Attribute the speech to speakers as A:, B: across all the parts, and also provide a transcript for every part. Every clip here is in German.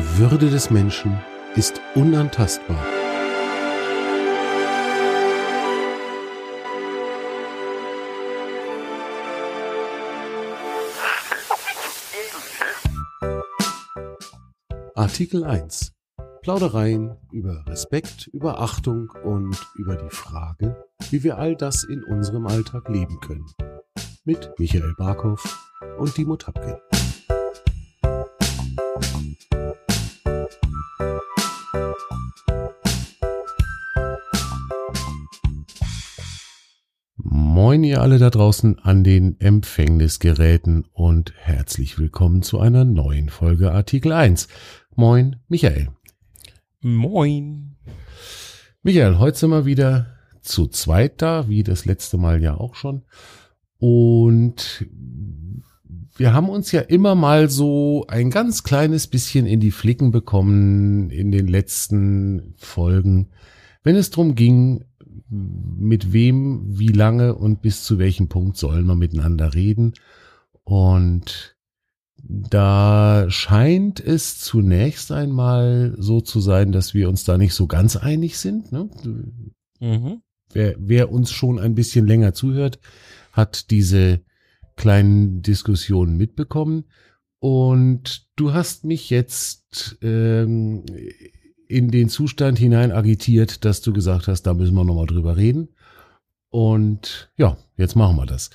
A: Die Würde des Menschen ist unantastbar. Artikel 1. Plaudereien über Respekt, über Achtung und über die Frage, wie wir all das in unserem Alltag leben können. Mit Michael Barkow und Dimo Tapkin. Moin ihr alle da draußen an den Empfängnisgeräten und herzlich willkommen zu einer neuen Folge Artikel 1. Moin, Michael.
B: Moin.
A: Michael, heute sind wir wieder zu zweit da, wie das letzte Mal ja auch schon. Und wir haben uns ja immer mal so ein ganz kleines bisschen in die Flicken bekommen in den letzten Folgen, wenn es drum ging, mit wem, wie lange und bis zu welchem Punkt sollen wir miteinander reden. Und da scheint es zunächst einmal so zu sein, dass wir uns da nicht so ganz einig sind. Ne? Mhm. Wer, wer uns schon ein bisschen länger zuhört, hat diese kleinen Diskussionen mitbekommen. Und du hast mich jetzt ähm, in den Zustand hinein agitiert, dass du gesagt hast, da müssen wir nochmal drüber reden. Und ja, jetzt machen wir das.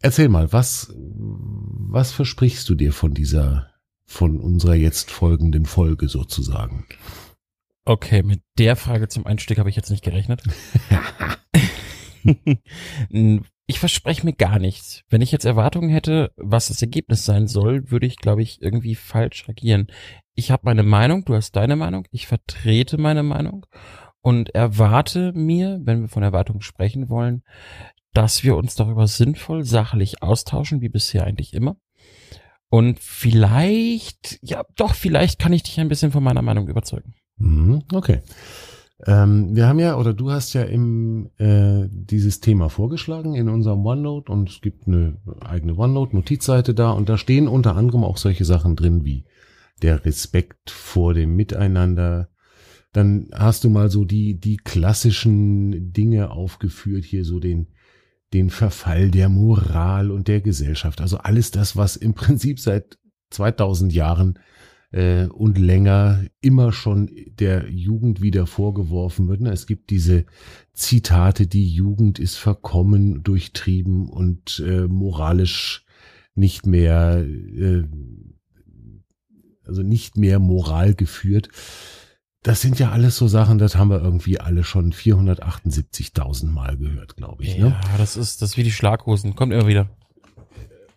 A: Erzähl mal, was, was versprichst du dir von dieser, von unserer jetzt folgenden Folge sozusagen?
B: Okay, mit der Frage zum Einstieg habe ich jetzt nicht gerechnet. ich verspreche mir gar nichts. Wenn ich jetzt Erwartungen hätte, was das Ergebnis sein soll, würde ich, glaube ich, irgendwie falsch agieren. Ich habe meine Meinung, du hast deine Meinung, ich vertrete meine Meinung und erwarte mir, wenn wir von Erwartungen sprechen wollen, dass wir uns darüber sinnvoll, sachlich austauschen, wie bisher eigentlich immer. Und vielleicht, ja, doch, vielleicht kann ich dich ein bisschen von meiner Meinung überzeugen.
A: Mhm, okay. Ähm, wir haben ja, oder du hast ja im, äh, dieses Thema vorgeschlagen in unserem OneNote und es gibt eine eigene OneNote-Notizseite da und da stehen unter anderem auch solche Sachen drin wie der Respekt vor dem Miteinander. Dann hast du mal so die, die klassischen Dinge aufgeführt, hier so den, den Verfall der Moral und der Gesellschaft. Also alles das, was im Prinzip seit 2000 Jahren äh, und länger immer schon der Jugend wieder vorgeworfen wird. Ne? Es gibt diese Zitate, die Jugend ist verkommen, durchtrieben und äh, moralisch nicht mehr, äh, also nicht mehr moral geführt. Das sind ja alles so Sachen, das haben wir irgendwie alle schon 478.000 Mal gehört, glaube ich.
B: Ne? Ja, ne? das ist das ist wie die Schlaghosen, kommt immer wieder.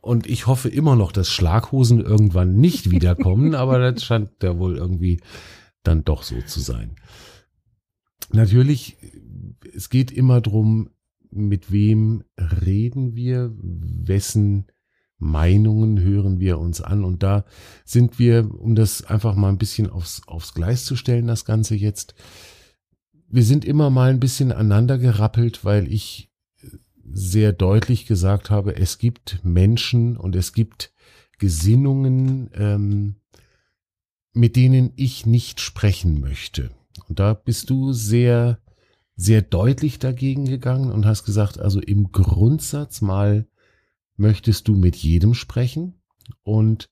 A: Und ich hoffe immer noch, dass Schlaghosen irgendwann nicht wiederkommen, aber das scheint ja wohl irgendwie dann doch so zu sein. Natürlich, es geht immer drum, mit wem reden wir, wessen Meinungen hören wir uns an. Und da sind wir, um das einfach mal ein bisschen aufs, aufs Gleis zu stellen, das Ganze jetzt, wir sind immer mal ein bisschen aneinander gerappelt, weil ich sehr deutlich gesagt habe, es gibt Menschen und es gibt Gesinnungen, ähm, mit denen ich nicht sprechen möchte. Und da bist du sehr, sehr deutlich dagegen gegangen und hast gesagt, also im Grundsatz mal möchtest du mit jedem sprechen und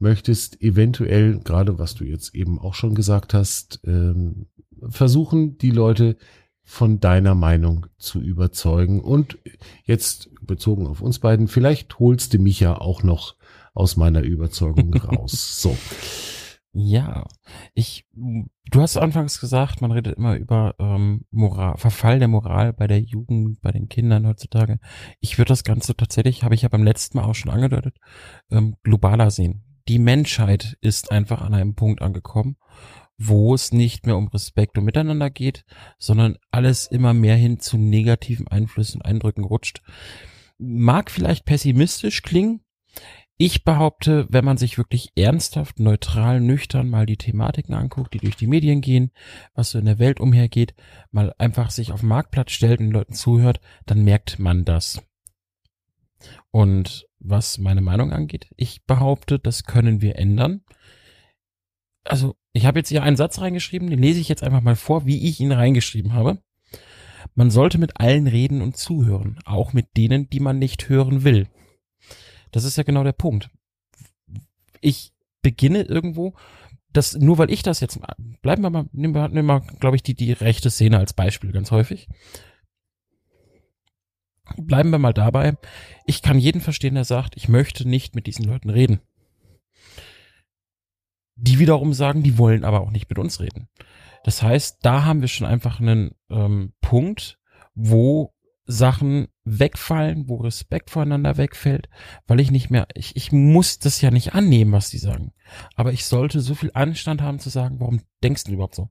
A: möchtest eventuell, gerade was du jetzt eben auch schon gesagt hast, ähm, versuchen, die Leute von deiner Meinung zu überzeugen. Und jetzt bezogen auf uns beiden, vielleicht holst du mich ja auch noch aus meiner Überzeugung raus. So.
B: Ja, ich, du hast anfangs gesagt, man redet immer über ähm, Moral, Verfall der Moral bei der Jugend, bei den Kindern heutzutage. Ich würde das Ganze tatsächlich, habe ich ja beim letzten Mal auch schon angedeutet, ähm, globaler sehen. Die Menschheit ist einfach an einem Punkt angekommen, wo es nicht mehr um Respekt und Miteinander geht, sondern alles immer mehr hin zu negativen Einflüssen und Eindrücken rutscht. Mag vielleicht pessimistisch klingen. Ich behaupte, wenn man sich wirklich ernsthaft, neutral, nüchtern mal die Thematiken anguckt, die durch die Medien gehen, was so in der Welt umhergeht, mal einfach sich auf den Marktplatz stellt und Leuten zuhört, dann merkt man das. Und was meine Meinung angeht, ich behaupte, das können wir ändern also ich habe jetzt hier einen Satz reingeschrieben, den lese ich jetzt einfach mal vor, wie ich ihn reingeschrieben habe. Man sollte mit allen reden und zuhören, auch mit denen, die man nicht hören will. Das ist ja genau der Punkt. Ich beginne irgendwo, das, nur weil ich das jetzt, bleiben wir mal, nehmen wir, nehmen wir glaube ich, die, die rechte Szene als Beispiel ganz häufig. Bleiben wir mal dabei. Ich kann jeden verstehen, der sagt, ich möchte nicht mit diesen Leuten reden. Die wiederum sagen, die wollen aber auch nicht mit uns reden. Das heißt, da haben wir schon einfach einen ähm, Punkt, wo Sachen wegfallen, wo Respekt voreinander wegfällt, weil ich nicht mehr, ich, ich muss das ja nicht annehmen, was die sagen. Aber ich sollte so viel Anstand haben zu sagen, warum denkst du überhaupt so?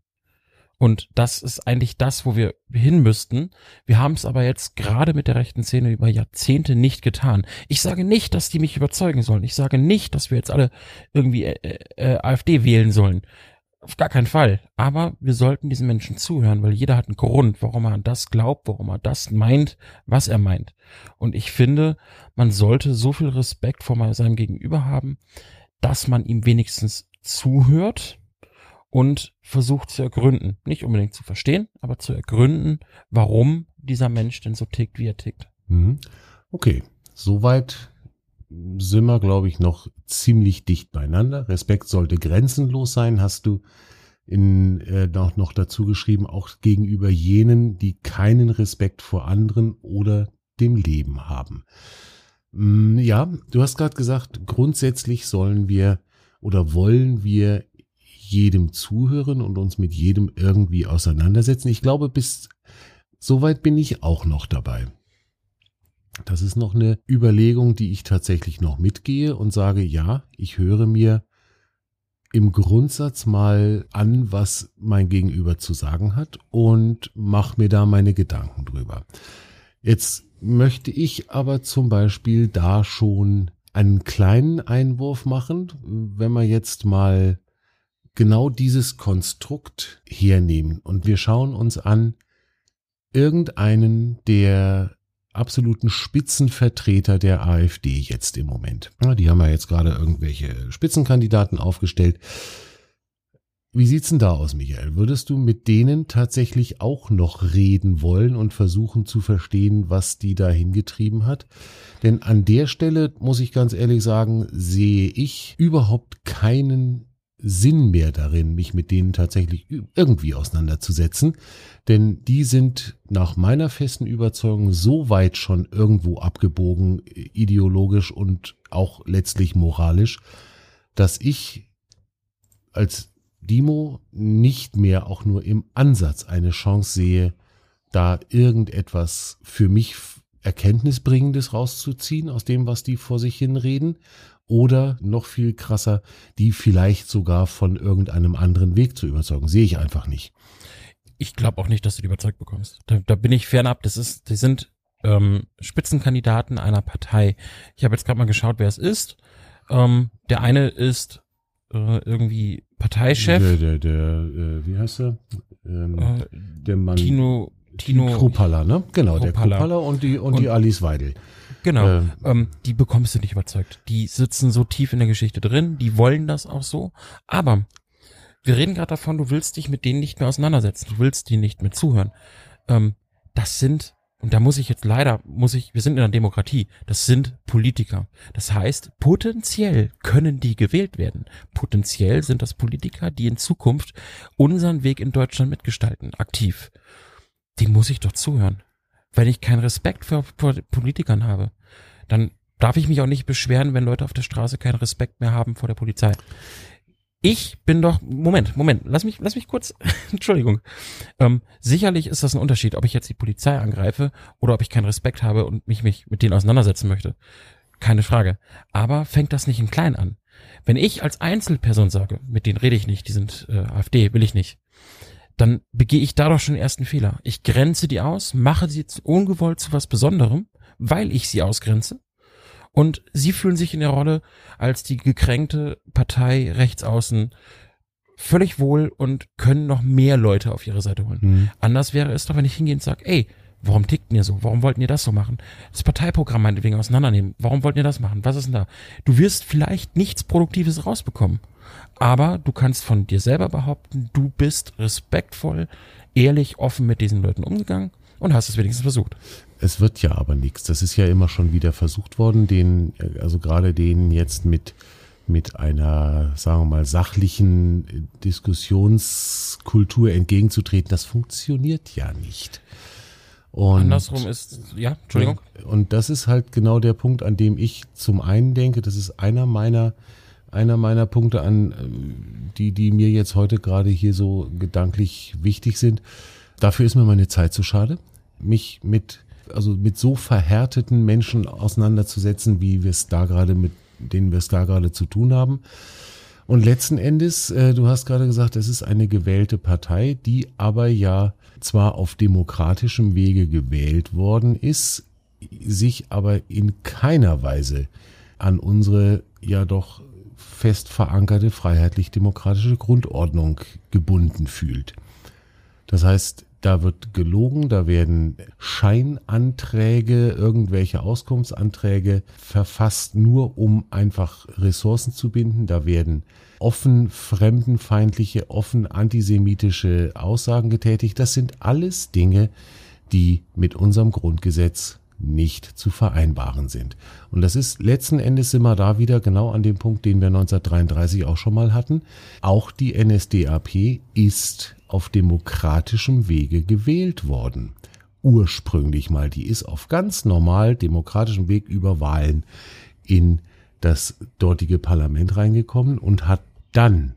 B: Und das ist eigentlich das, wo wir hin müssten. Wir haben es aber jetzt gerade mit der rechten Szene über Jahrzehnte nicht getan. Ich sage nicht, dass die mich überzeugen sollen. Ich sage nicht, dass wir jetzt alle irgendwie äh, äh, AfD wählen sollen. Auf gar keinen Fall. Aber wir sollten diesen Menschen zuhören, weil jeder hat einen Grund, warum er an das glaubt, warum er das meint, was er meint. Und ich finde, man sollte so viel Respekt vor seinem Gegenüber haben, dass man ihm wenigstens zuhört und versucht zu ergründen, nicht unbedingt zu verstehen, aber zu ergründen, warum dieser Mensch denn so tickt, wie er tickt.
A: Mhm. Okay, soweit sind wir, glaube ich, noch ziemlich dicht beieinander. Respekt sollte grenzenlos sein, hast du in, äh, noch, noch dazu geschrieben, auch gegenüber jenen, die keinen Respekt vor anderen oder dem Leben haben. Mm, ja, du hast gerade gesagt, grundsätzlich sollen wir oder wollen wir jedem zuhören und uns mit jedem irgendwie auseinandersetzen. Ich glaube, bis soweit bin ich auch noch dabei. Das ist noch eine Überlegung, die ich tatsächlich noch mitgehe und sage, ja, ich höre mir im Grundsatz mal an, was mein Gegenüber zu sagen hat und mache mir da meine Gedanken drüber. Jetzt möchte ich aber zum Beispiel da schon einen kleinen Einwurf machen, wenn man jetzt mal genau dieses Konstrukt hernehmen und wir schauen uns an irgendeinen der absoluten Spitzenvertreter der AfD jetzt im Moment. Die haben ja jetzt gerade irgendwelche Spitzenkandidaten aufgestellt. Wie sieht's denn da aus, Michael? Würdest du mit denen tatsächlich auch noch reden wollen und versuchen zu verstehen, was die da hingetrieben hat? Denn an der Stelle, muss ich ganz ehrlich sagen, sehe ich überhaupt keinen Sinn mehr darin, mich mit denen tatsächlich irgendwie auseinanderzusetzen. Denn die sind nach meiner festen Überzeugung so weit schon irgendwo abgebogen, ideologisch und auch letztlich moralisch, dass ich als Dimo nicht mehr auch nur im Ansatz eine Chance sehe, da irgendetwas für mich Erkenntnisbringendes rauszuziehen aus dem, was die vor sich hin reden oder noch viel krasser, die vielleicht sogar von irgendeinem anderen Weg zu überzeugen. Sehe ich einfach nicht.
B: Ich glaube auch nicht, dass du die überzeugt bekommst. Da, da bin ich fernab. Das ist, die sind ähm, Spitzenkandidaten einer Partei. Ich habe jetzt gerade mal geschaut, wer es ist. Ähm, der eine ist äh, irgendwie Parteichef.
A: Der, der, der äh, wie heißt er? Ähm,
B: äh, der Mann. Tino, Tino.
A: Krupalla, ne? Genau, Krupalla. der Krupalla und die, und, und die Alice Weidel.
B: Genau. Ähm, ähm, die bekommst du nicht überzeugt. Die sitzen so tief in der Geschichte drin, die wollen das auch so. Aber wir reden gerade davon, du willst dich mit denen nicht mehr auseinandersetzen, du willst die nicht mehr zuhören. Ähm, das sind, und da muss ich jetzt leider, muss ich, wir sind in einer Demokratie, das sind Politiker. Das heißt, potenziell können die gewählt werden. Potenziell sind das Politiker, die in Zukunft unseren Weg in Deutschland mitgestalten, aktiv. Die muss ich doch zuhören wenn ich keinen Respekt für Politikern habe, dann darf ich mich auch nicht beschweren, wenn Leute auf der Straße keinen Respekt mehr haben vor der Polizei. Ich bin doch, Moment, Moment, lass mich, lass mich kurz, Entschuldigung. Ähm, sicherlich ist das ein Unterschied, ob ich jetzt die Polizei angreife oder ob ich keinen Respekt habe und mich, mich mit denen auseinandersetzen möchte. Keine Frage. Aber fängt das nicht in klein an? Wenn ich als Einzelperson sage, mit denen rede ich nicht, die sind äh, AfD, will ich nicht, dann begehe ich da doch schon den ersten Fehler. Ich grenze die aus, mache sie ungewollt zu was Besonderem, weil ich sie ausgrenze. Und sie fühlen sich in der Rolle als die gekränkte Partei rechts außen völlig wohl und können noch mehr Leute auf ihre Seite holen. Mhm. Anders wäre es doch, wenn ich hingehe und sage, ey, warum tickt ihr so? Warum wollten ihr das so machen? Das Parteiprogramm meinetwegen auseinandernehmen. Warum wollten ihr das machen? Was ist denn da? Du wirst vielleicht nichts Produktives rausbekommen. Aber du kannst von dir selber behaupten, du bist respektvoll, ehrlich, offen mit diesen Leuten umgegangen und hast es wenigstens versucht.
A: Es wird ja aber nichts. Das ist ja immer schon wieder versucht worden, den, also gerade denen jetzt mit, mit einer, sagen wir mal, sachlichen Diskussionskultur entgegenzutreten. Das funktioniert ja nicht.
B: Und, Andersrum ist, ja, Entschuldigung.
A: Und das ist halt genau der Punkt, an dem ich zum einen denke, das ist einer meiner, einer meiner Punkte an, die, die mir jetzt heute gerade hier so gedanklich wichtig sind. Dafür ist mir meine Zeit zu schade, mich mit, also mit so verhärteten Menschen auseinanderzusetzen, wie wir es da gerade mit denen wir es da gerade zu tun haben. Und letzten Endes, äh, du hast gerade gesagt, es ist eine gewählte Partei, die aber ja zwar auf demokratischem Wege gewählt worden ist, sich aber in keiner Weise an unsere ja doch fest verankerte freiheitlich-demokratische Grundordnung gebunden fühlt. Das heißt, da wird gelogen, da werden Scheinanträge, irgendwelche Auskunftsanträge verfasst, nur um einfach Ressourcen zu binden. Da werden offen fremdenfeindliche, offen antisemitische Aussagen getätigt. Das sind alles Dinge, die mit unserem Grundgesetz nicht zu vereinbaren sind. Und das ist letzten Endes immer da wieder genau an dem Punkt, den wir 1933 auch schon mal hatten. Auch die NSDAP ist auf demokratischem Wege gewählt worden. Ursprünglich mal, die ist auf ganz normal demokratischem Weg über Wahlen in das dortige Parlament reingekommen und hat dann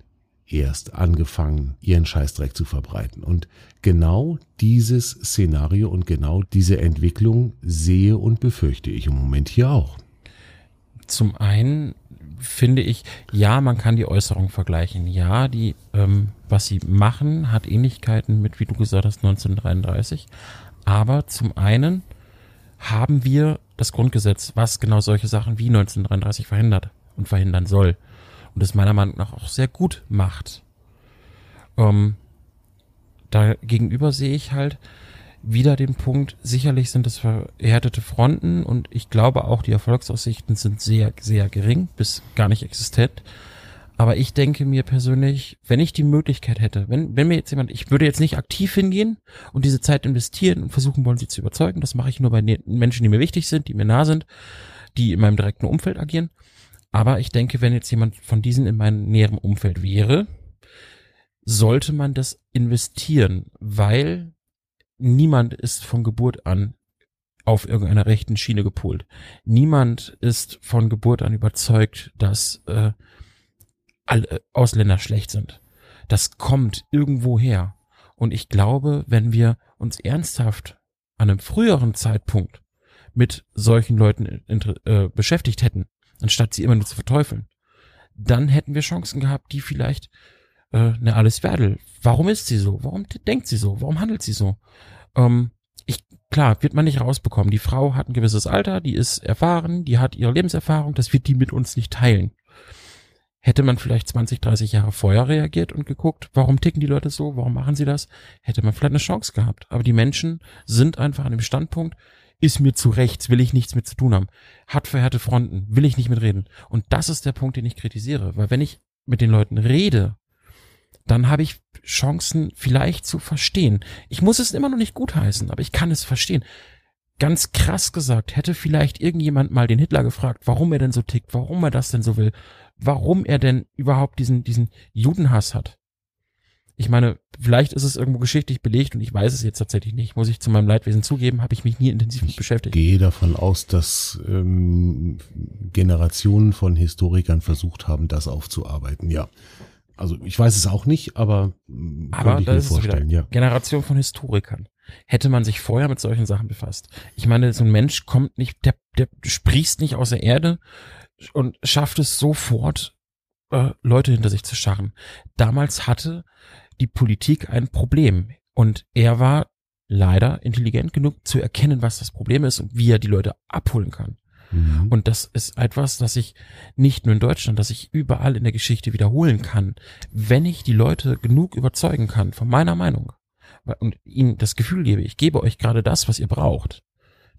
A: erst angefangen, ihren Scheißdreck zu verbreiten. Und genau dieses Szenario und genau diese Entwicklung sehe und befürchte ich im Moment hier auch.
B: Zum einen finde ich, ja, man kann die Äußerung vergleichen. Ja, die, ähm, was sie machen, hat Ähnlichkeiten mit, wie du gesagt hast, 1933. Aber zum einen haben wir das Grundgesetz, was genau solche Sachen wie 1933 verhindert und verhindern soll und es meiner Meinung nach auch sehr gut macht. Ähm, da gegenüber sehe ich halt wieder den Punkt, sicherlich sind es verhärtete Fronten und ich glaube auch, die Erfolgsaussichten sind sehr, sehr gering, bis gar nicht existent. Aber ich denke mir persönlich, wenn ich die Möglichkeit hätte, wenn, wenn mir jetzt jemand, ich würde jetzt nicht aktiv hingehen und diese Zeit investieren und versuchen wollen, sie zu überzeugen. Das mache ich nur bei Menschen, die mir wichtig sind, die mir nah sind, die in meinem direkten Umfeld agieren. Aber ich denke, wenn jetzt jemand von diesen in meinem näheren Umfeld wäre, sollte man das investieren, weil niemand ist von Geburt an auf irgendeiner rechten Schiene gepolt. Niemand ist von Geburt an überzeugt, dass äh, alle Ausländer schlecht sind. Das kommt irgendwo her. Und ich glaube, wenn wir uns ernsthaft an einem früheren Zeitpunkt mit solchen Leuten äh, beschäftigt hätten, anstatt sie immer nur zu verteufeln, dann hätten wir Chancen gehabt, die vielleicht, äh, eine Alice Werdel, warum ist sie so? Warum denkt sie so? Warum handelt sie so? Ähm, ich, klar, wird man nicht rausbekommen. Die Frau hat ein gewisses Alter, die ist erfahren, die hat ihre Lebenserfahrung, das wird die mit uns nicht teilen. Hätte man vielleicht 20, 30 Jahre vorher reagiert und geguckt, warum ticken die Leute so, warum machen sie das, hätte man vielleicht eine Chance gehabt. Aber die Menschen sind einfach an dem Standpunkt, ist mir zu rechts, will ich nichts mit zu tun haben. Hat verhärte Fronten, will ich nicht mitreden. Und das ist der Punkt, den ich kritisiere. Weil wenn ich mit den Leuten rede, dann habe ich Chancen vielleicht zu verstehen. Ich muss es immer noch nicht gutheißen, aber ich kann es verstehen. Ganz krass gesagt, hätte vielleicht irgendjemand mal den Hitler gefragt, warum er denn so tickt, warum er das denn so will, warum er denn überhaupt diesen, diesen Judenhass hat ich meine, vielleicht ist es irgendwo geschichtlich belegt und ich weiß es jetzt tatsächlich nicht, muss ich zu meinem Leidwesen zugeben, habe ich mich nie intensiv mit beschäftigt.
A: Ich gehe davon aus, dass ähm, Generationen von Historikern versucht haben, das aufzuarbeiten, ja. Also ich weiß es auch nicht, aber,
B: hm, aber ich mir vorstellen, ja. Generation von Historikern. Hätte man sich vorher mit solchen Sachen befasst. Ich meine, so ein Mensch kommt nicht, der, der sprießt nicht aus der Erde und schafft es sofort, äh, Leute hinter sich zu scharren. Damals hatte die Politik ein Problem. Und er war leider intelligent genug zu erkennen, was das Problem ist und wie er die Leute abholen kann. Mhm. Und das ist etwas, das ich nicht nur in Deutschland, das ich überall in der Geschichte wiederholen kann. Wenn ich die Leute genug überzeugen kann von meiner Meinung und ihnen das Gefühl gebe, ich gebe euch gerade das, was ihr braucht,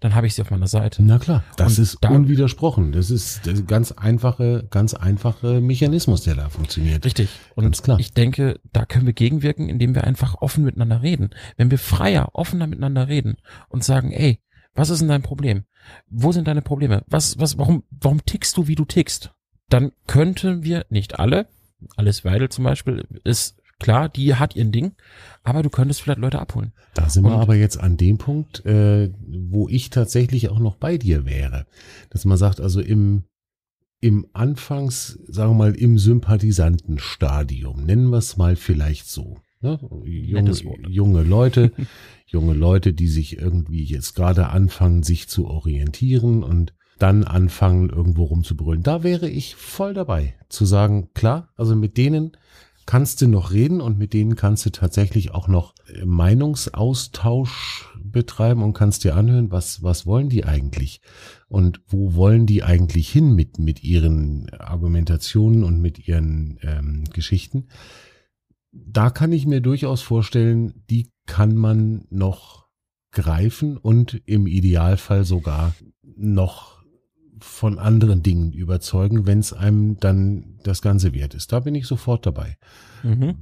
B: dann habe ich sie auf meiner Seite.
A: Na klar, das
B: Und
A: ist
B: da-
A: unwidersprochen. Das ist der ganz einfache, ganz einfache Mechanismus, der da funktioniert.
B: Richtig. Und
A: Ganz klar.
B: ich denke, da können wir gegenwirken, indem wir einfach offen miteinander reden. Wenn wir freier, offener miteinander reden und sagen, ey, was ist denn dein Problem? Wo sind deine Probleme? Was, was, warum, warum tickst du, wie du tickst? Dann könnten wir, nicht alle, Alice Weidel zum Beispiel, ist klar, die hat ihren Ding, aber du könntest vielleicht Leute abholen.
A: Da sind wir
B: Und-
A: aber jetzt an dem Punkt, äh, wo ich tatsächlich auch noch bei dir wäre. Dass man sagt, also im, im Anfangs, sagen wir mal, im Sympathisantenstadium, nennen wir es mal vielleicht so. Ne? Junge, junge Leute, junge Leute, die sich irgendwie jetzt gerade anfangen, sich zu orientieren und dann anfangen, irgendwo rumzubrüllen. Da wäre ich voll dabei, zu sagen, klar, also mit denen kannst du noch reden und mit denen kannst du tatsächlich auch noch äh, Meinungsaustausch betreiben und kannst dir anhören, was, was wollen die eigentlich? Und wo wollen die eigentlich hin mit, mit ihren Argumentationen und mit ihren ähm, Geschichten? Da kann ich mir durchaus vorstellen, die kann man noch greifen und im Idealfall sogar noch von anderen Dingen überzeugen, wenn es einem dann das Ganze wert ist. Da bin ich sofort dabei.
B: Mhm.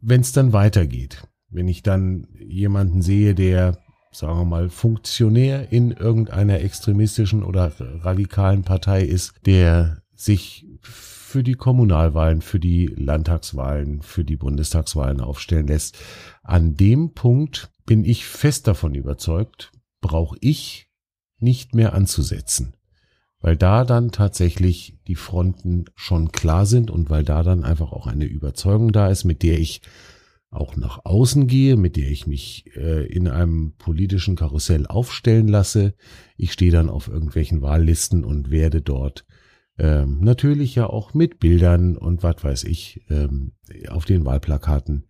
A: Wenn es dann weitergeht, wenn ich dann jemanden sehe, der, sagen wir mal, Funktionär in irgendeiner extremistischen oder radikalen Partei ist, der sich für die Kommunalwahlen, für die Landtagswahlen, für die Bundestagswahlen aufstellen lässt. An dem Punkt bin ich fest davon überzeugt, brauche ich nicht mehr anzusetzen weil da dann tatsächlich die Fronten schon klar sind und weil da dann einfach auch eine Überzeugung da ist, mit der ich auch nach außen gehe, mit der ich mich äh, in einem politischen Karussell aufstellen lasse. Ich stehe dann auf irgendwelchen Wahllisten und werde dort ähm, natürlich ja auch mit Bildern und was weiß ich ähm, auf den Wahlplakaten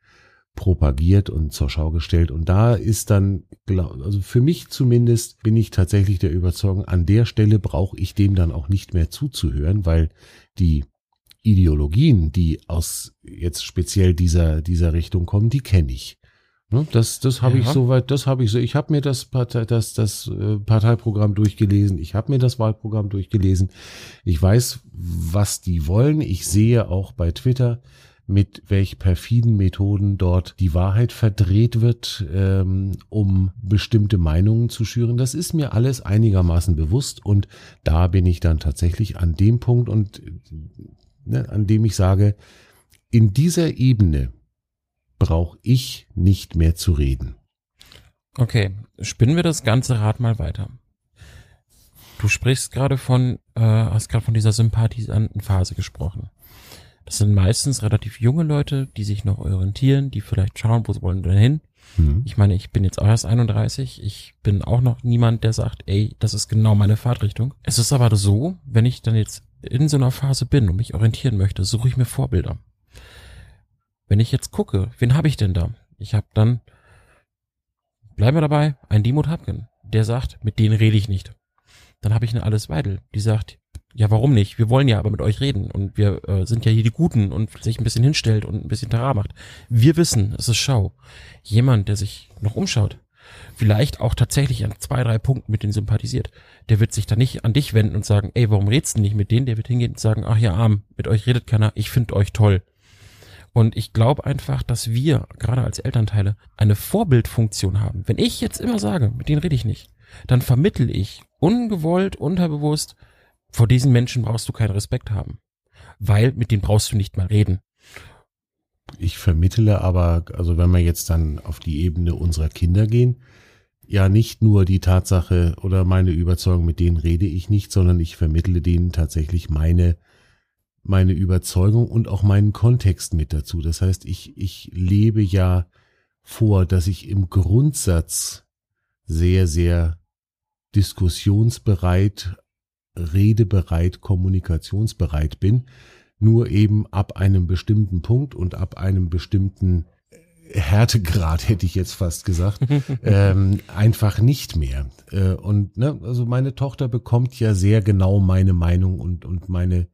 A: propagiert und zur Schau gestellt. Und da ist dann, also für mich zumindest, bin ich tatsächlich der Überzeugung, an der Stelle brauche ich dem dann auch nicht mehr zuzuhören, weil die Ideologien, die aus jetzt speziell dieser, dieser Richtung kommen, die kenne ich. Ne, Das, das habe ich
B: Ja.
A: soweit, das habe ich so, ich habe mir das, Partei, das, das äh, Parteiprogramm durchgelesen, ich habe mir das Wahlprogramm durchgelesen, ich weiß, was die wollen, ich sehe auch bei Twitter, mit welch perfiden Methoden dort die Wahrheit verdreht wird, ähm, um bestimmte Meinungen zu schüren. Das ist mir alles einigermaßen bewusst und da bin ich dann tatsächlich an dem Punkt und ne, an dem ich sage, in dieser Ebene brauche ich nicht mehr zu reden.
B: Okay, spinnen wir das ganze Rad mal weiter. Du sprichst gerade von, äh, hast gerade von dieser Sympathisantenphase gesprochen. Das sind meistens relativ junge Leute, die sich noch orientieren, die vielleicht schauen, wo sie wollen denn hin.
A: Hm.
B: Ich meine, ich bin jetzt auch erst 31. Ich bin auch noch niemand, der sagt, ey, das ist genau meine Fahrtrichtung. Es ist aber so, wenn ich dann jetzt in so einer Phase bin und mich orientieren möchte, suche ich mir Vorbilder. Wenn ich jetzt gucke, wen habe ich denn da? Ich habe dann, bleiben wir dabei, einen Dimut Hapken, der sagt, mit denen rede ich nicht. Dann habe ich eine Alice Weidel, die sagt, ja, warum nicht? Wir wollen ja aber mit euch reden und wir äh, sind ja hier die Guten und sich ein bisschen hinstellt und ein bisschen Terrain macht. Wir wissen, es ist Schau. Jemand, der sich noch umschaut, vielleicht auch tatsächlich an zwei, drei Punkten mit denen sympathisiert, der wird sich dann nicht an dich wenden und sagen, ey, warum redst du nicht mit denen? Der wird hingehen und sagen, ach ja, arm, mit euch redet keiner, ich finde euch toll. Und ich glaube einfach, dass wir, gerade als Elternteile, eine Vorbildfunktion haben. Wenn ich jetzt immer sage, mit denen rede ich nicht, dann vermittel ich ungewollt, unterbewusst, vor diesen Menschen brauchst du keinen Respekt haben. Weil mit denen brauchst du nicht mal reden.
A: Ich vermittle aber, also wenn wir jetzt dann auf die Ebene unserer Kinder gehen, ja nicht nur die Tatsache oder meine Überzeugung, mit denen rede ich nicht, sondern ich vermittle denen tatsächlich meine, meine Überzeugung und auch meinen Kontext mit dazu. Das heißt, ich, ich lebe ja vor, dass ich im Grundsatz sehr, sehr diskussionsbereit, redebereit, kommunikationsbereit bin, nur eben ab einem bestimmten Punkt und ab einem bestimmten Härtegrad, hätte ich jetzt fast gesagt, ähm, einfach nicht mehr. Äh, und ne, also meine Tochter bekommt ja sehr genau meine Meinung und, und meine,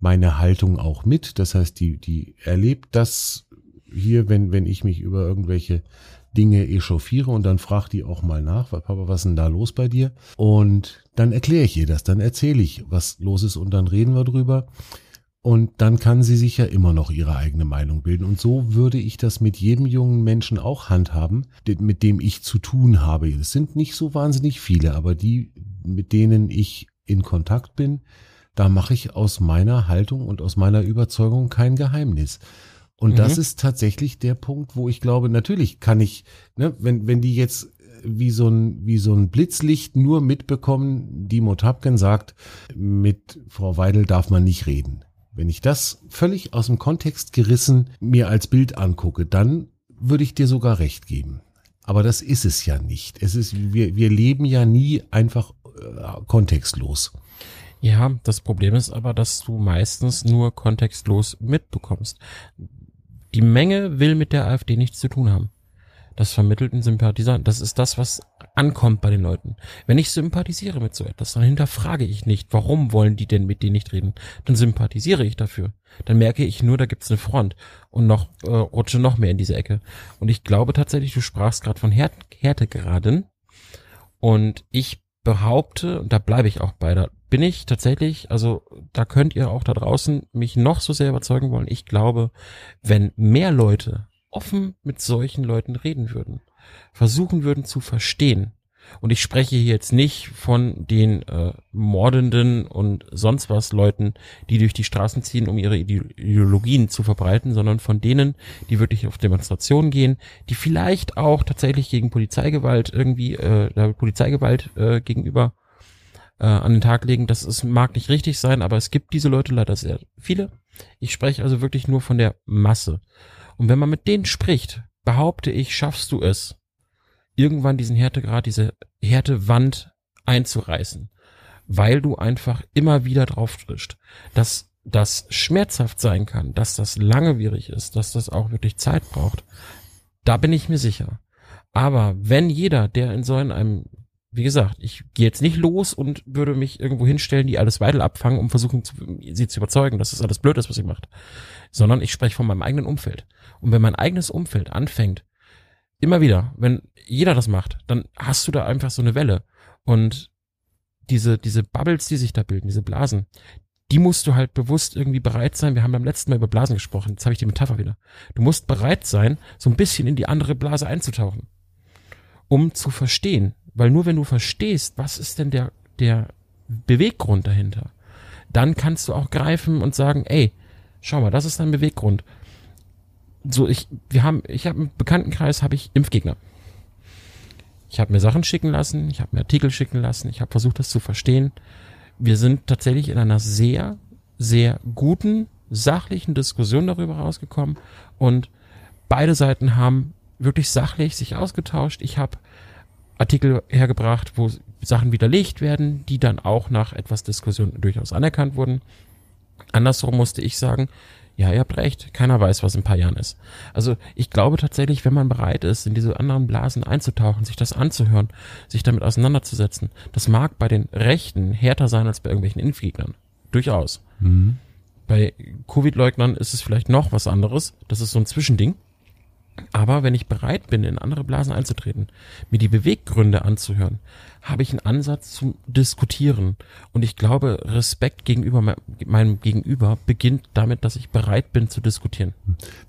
A: meine Haltung auch mit. Das heißt, die, die erlebt das hier, wenn, wenn ich mich über irgendwelche Dinge echauffiere und dann fragt die auch mal nach, Papa, was ist denn da los bei dir? Und dann erkläre ich ihr das, dann erzähle ich, was los ist und dann reden wir drüber. Und dann kann sie sich ja immer noch ihre eigene Meinung bilden. Und so würde ich das mit jedem jungen Menschen auch handhaben, mit dem ich zu tun habe. Es sind nicht so wahnsinnig viele, aber die, mit denen ich in Kontakt bin, da mache ich aus meiner Haltung und aus meiner Überzeugung kein Geheimnis. Und mhm. das ist tatsächlich der Punkt, wo ich glaube, natürlich kann ich, ne, wenn, wenn die jetzt wie so ein, wie so ein Blitzlicht nur mitbekommen, die Motapken sagt, mit Frau Weidel darf man nicht reden. Wenn ich das völlig aus dem Kontext gerissen mir als Bild angucke, dann würde ich dir sogar recht geben. Aber das ist es ja nicht. Es ist, wir, wir leben ja nie einfach äh, kontextlos.
B: Ja, das Problem ist aber, dass du meistens nur kontextlos mitbekommst. Die Menge will mit der AfD nichts zu tun haben. Das vermittelt ein Sympathisant. Das ist das, was ankommt bei den Leuten. Wenn ich sympathisiere mit so etwas, dann hinterfrage ich nicht, warum wollen die denn mit denen nicht reden? Dann sympathisiere ich dafür. Dann merke ich nur, da gibt's eine Front und noch äh, rutsche noch mehr in diese Ecke. Und ich glaube tatsächlich, du sprachst gerade von Härte, Härtegraden. Und ich behaupte, und da bleibe ich auch bei, da bin ich tatsächlich, also da könnt ihr auch da draußen mich noch so sehr überzeugen wollen. Ich glaube, wenn mehr Leute offen mit solchen Leuten reden würden, versuchen würden zu verstehen, und ich spreche hier jetzt nicht von den äh, mordenden und sonst was Leuten, die durch die Straßen ziehen, um ihre Ideologien zu verbreiten, sondern von denen, die wirklich auf Demonstrationen gehen, die vielleicht auch tatsächlich gegen Polizeigewalt irgendwie, äh, Polizeigewalt äh, gegenüber äh, an den Tag legen. Das ist, mag nicht richtig sein, aber es gibt diese Leute leider sehr viele. Ich spreche also wirklich nur von der Masse. Und wenn man mit denen spricht, behaupte ich, schaffst du es, irgendwann diesen Härtegrad, diese Härtewand einzureißen, weil du einfach immer wieder drauf trittst, dass das schmerzhaft sein kann, dass das langewierig ist, dass das auch wirklich Zeit braucht. Da bin ich mir sicher. Aber wenn jeder, der in so einem, wie gesagt, ich gehe jetzt nicht los und würde mich irgendwo hinstellen, die alles weiter abfangen, um versuchen, zu, sie zu überzeugen, dass das alles blöd ist, was sie macht, sondern ich spreche von meinem eigenen Umfeld. Und wenn mein eigenes Umfeld anfängt, immer wieder, wenn jeder das macht, dann hast du da einfach so eine Welle. Und diese, diese Bubbles, die sich da bilden, diese Blasen, die musst du halt bewusst irgendwie bereit sein. Wir haben beim letzten Mal über Blasen gesprochen. Jetzt habe ich die Metapher wieder. Du musst bereit sein, so ein bisschen in die andere Blase einzutauchen, um zu verstehen. Weil nur wenn du verstehst, was ist denn der, der Beweggrund dahinter, dann kannst du auch greifen und sagen, ey, schau mal, das ist dein Beweggrund so ich, wir haben, ich habe im Bekanntenkreis habe ich Impfgegner. Ich habe mir Sachen schicken lassen, ich habe mir Artikel schicken lassen, ich habe versucht, das zu verstehen. Wir sind tatsächlich in einer sehr, sehr guten, sachlichen Diskussion darüber rausgekommen und beide Seiten haben wirklich sachlich sich ausgetauscht. Ich habe Artikel hergebracht, wo Sachen widerlegt werden, die dann auch nach etwas Diskussion durchaus anerkannt wurden. Andersrum musste ich sagen, ja, ihr habt recht. Keiner weiß, was in ein paar Jahren ist. Also ich glaube tatsächlich, wenn man bereit ist, in diese anderen Blasen einzutauchen, sich das anzuhören, sich damit auseinanderzusetzen, das mag bei den Rechten härter sein als bei irgendwelchen Impfgegnern. Durchaus. Mhm. Bei Covid-Leugnern ist es vielleicht noch was anderes. Das ist so ein Zwischending. Aber wenn ich bereit bin, in andere Blasen einzutreten, mir die Beweggründe anzuhören, habe ich einen Ansatz zum Diskutieren. Und ich glaube, Respekt gegenüber meinem Gegenüber beginnt damit, dass ich bereit bin zu diskutieren.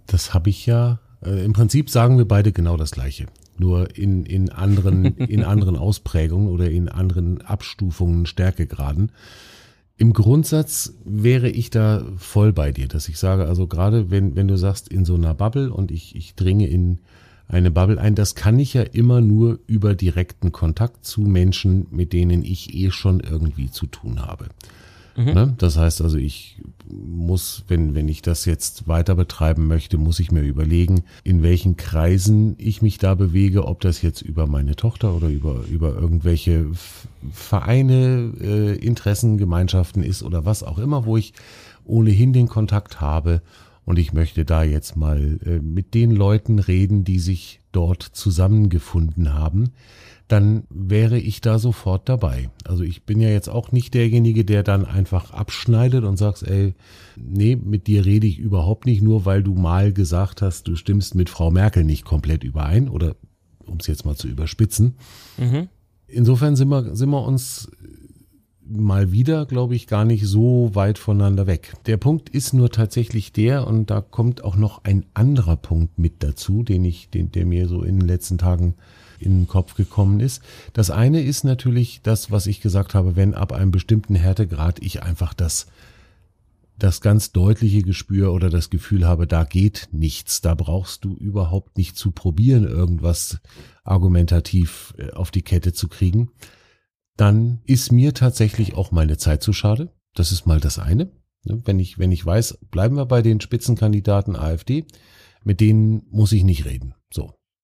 A: Das habe ich ja, äh, im Prinzip sagen wir beide genau das Gleiche. Nur in, in anderen, in anderen Ausprägungen oder in anderen Abstufungen, Stärkegraden. Im Grundsatz wäre ich da voll bei dir, dass ich sage, also gerade wenn, wenn du sagst, in so einer Bubble und ich, ich dringe in eine Bubble ein, das kann ich ja immer nur über direkten Kontakt zu Menschen, mit denen ich eh schon irgendwie zu tun habe. Mhm. Ne? Das heißt also, ich muss, wenn, wenn ich das jetzt weiter betreiben möchte, muss ich mir überlegen, in welchen Kreisen ich mich da bewege, ob das jetzt über meine Tochter oder über, über irgendwelche Vereine, äh, Interessengemeinschaften ist oder was auch immer, wo ich ohnehin den Kontakt habe. Und ich möchte da jetzt mal äh, mit den Leuten reden, die sich dort zusammengefunden haben dann wäre ich da sofort dabei. Also ich bin ja jetzt auch nicht derjenige, der dann einfach abschneidet und sagst, ey, nee, mit dir rede ich überhaupt nicht, nur weil du mal gesagt hast, du stimmst mit Frau Merkel nicht komplett überein oder um es jetzt mal zu überspitzen.
B: Mhm.
A: Insofern sind wir, sind wir uns mal wieder, glaube ich, gar nicht so weit voneinander weg. Der Punkt ist nur tatsächlich der, und da kommt auch noch ein anderer Punkt mit dazu, den ich, den, der mir so in den letzten Tagen in den Kopf gekommen ist. Das eine ist natürlich das, was ich gesagt habe, wenn ab einem bestimmten Härtegrad ich einfach das, das ganz deutliche Gespür oder das Gefühl habe, da geht nichts, da brauchst du überhaupt nicht zu probieren, irgendwas argumentativ äh, auf die Kette zu kriegen dann ist mir tatsächlich auch meine Zeit zu schade. Das ist mal das eine. Ne, wenn ich, wenn ich weiß, bleiben wir bei den Spitzenkandidaten AfD, mit denen muss ich nicht reden.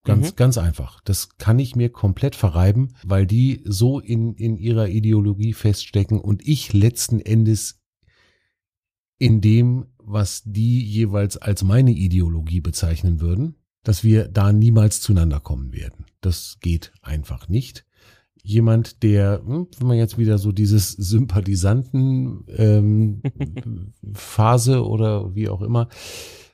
A: Ganz, mhm. ganz einfach. Das kann ich mir komplett verreiben, weil die so in, in ihrer Ideologie feststecken und ich letzten Endes in dem, was die jeweils als meine Ideologie bezeichnen würden, dass wir da niemals zueinander kommen werden. Das geht einfach nicht jemand, der, hm, wenn man jetzt wieder so dieses Sympathisanten ähm, Phase oder wie auch immer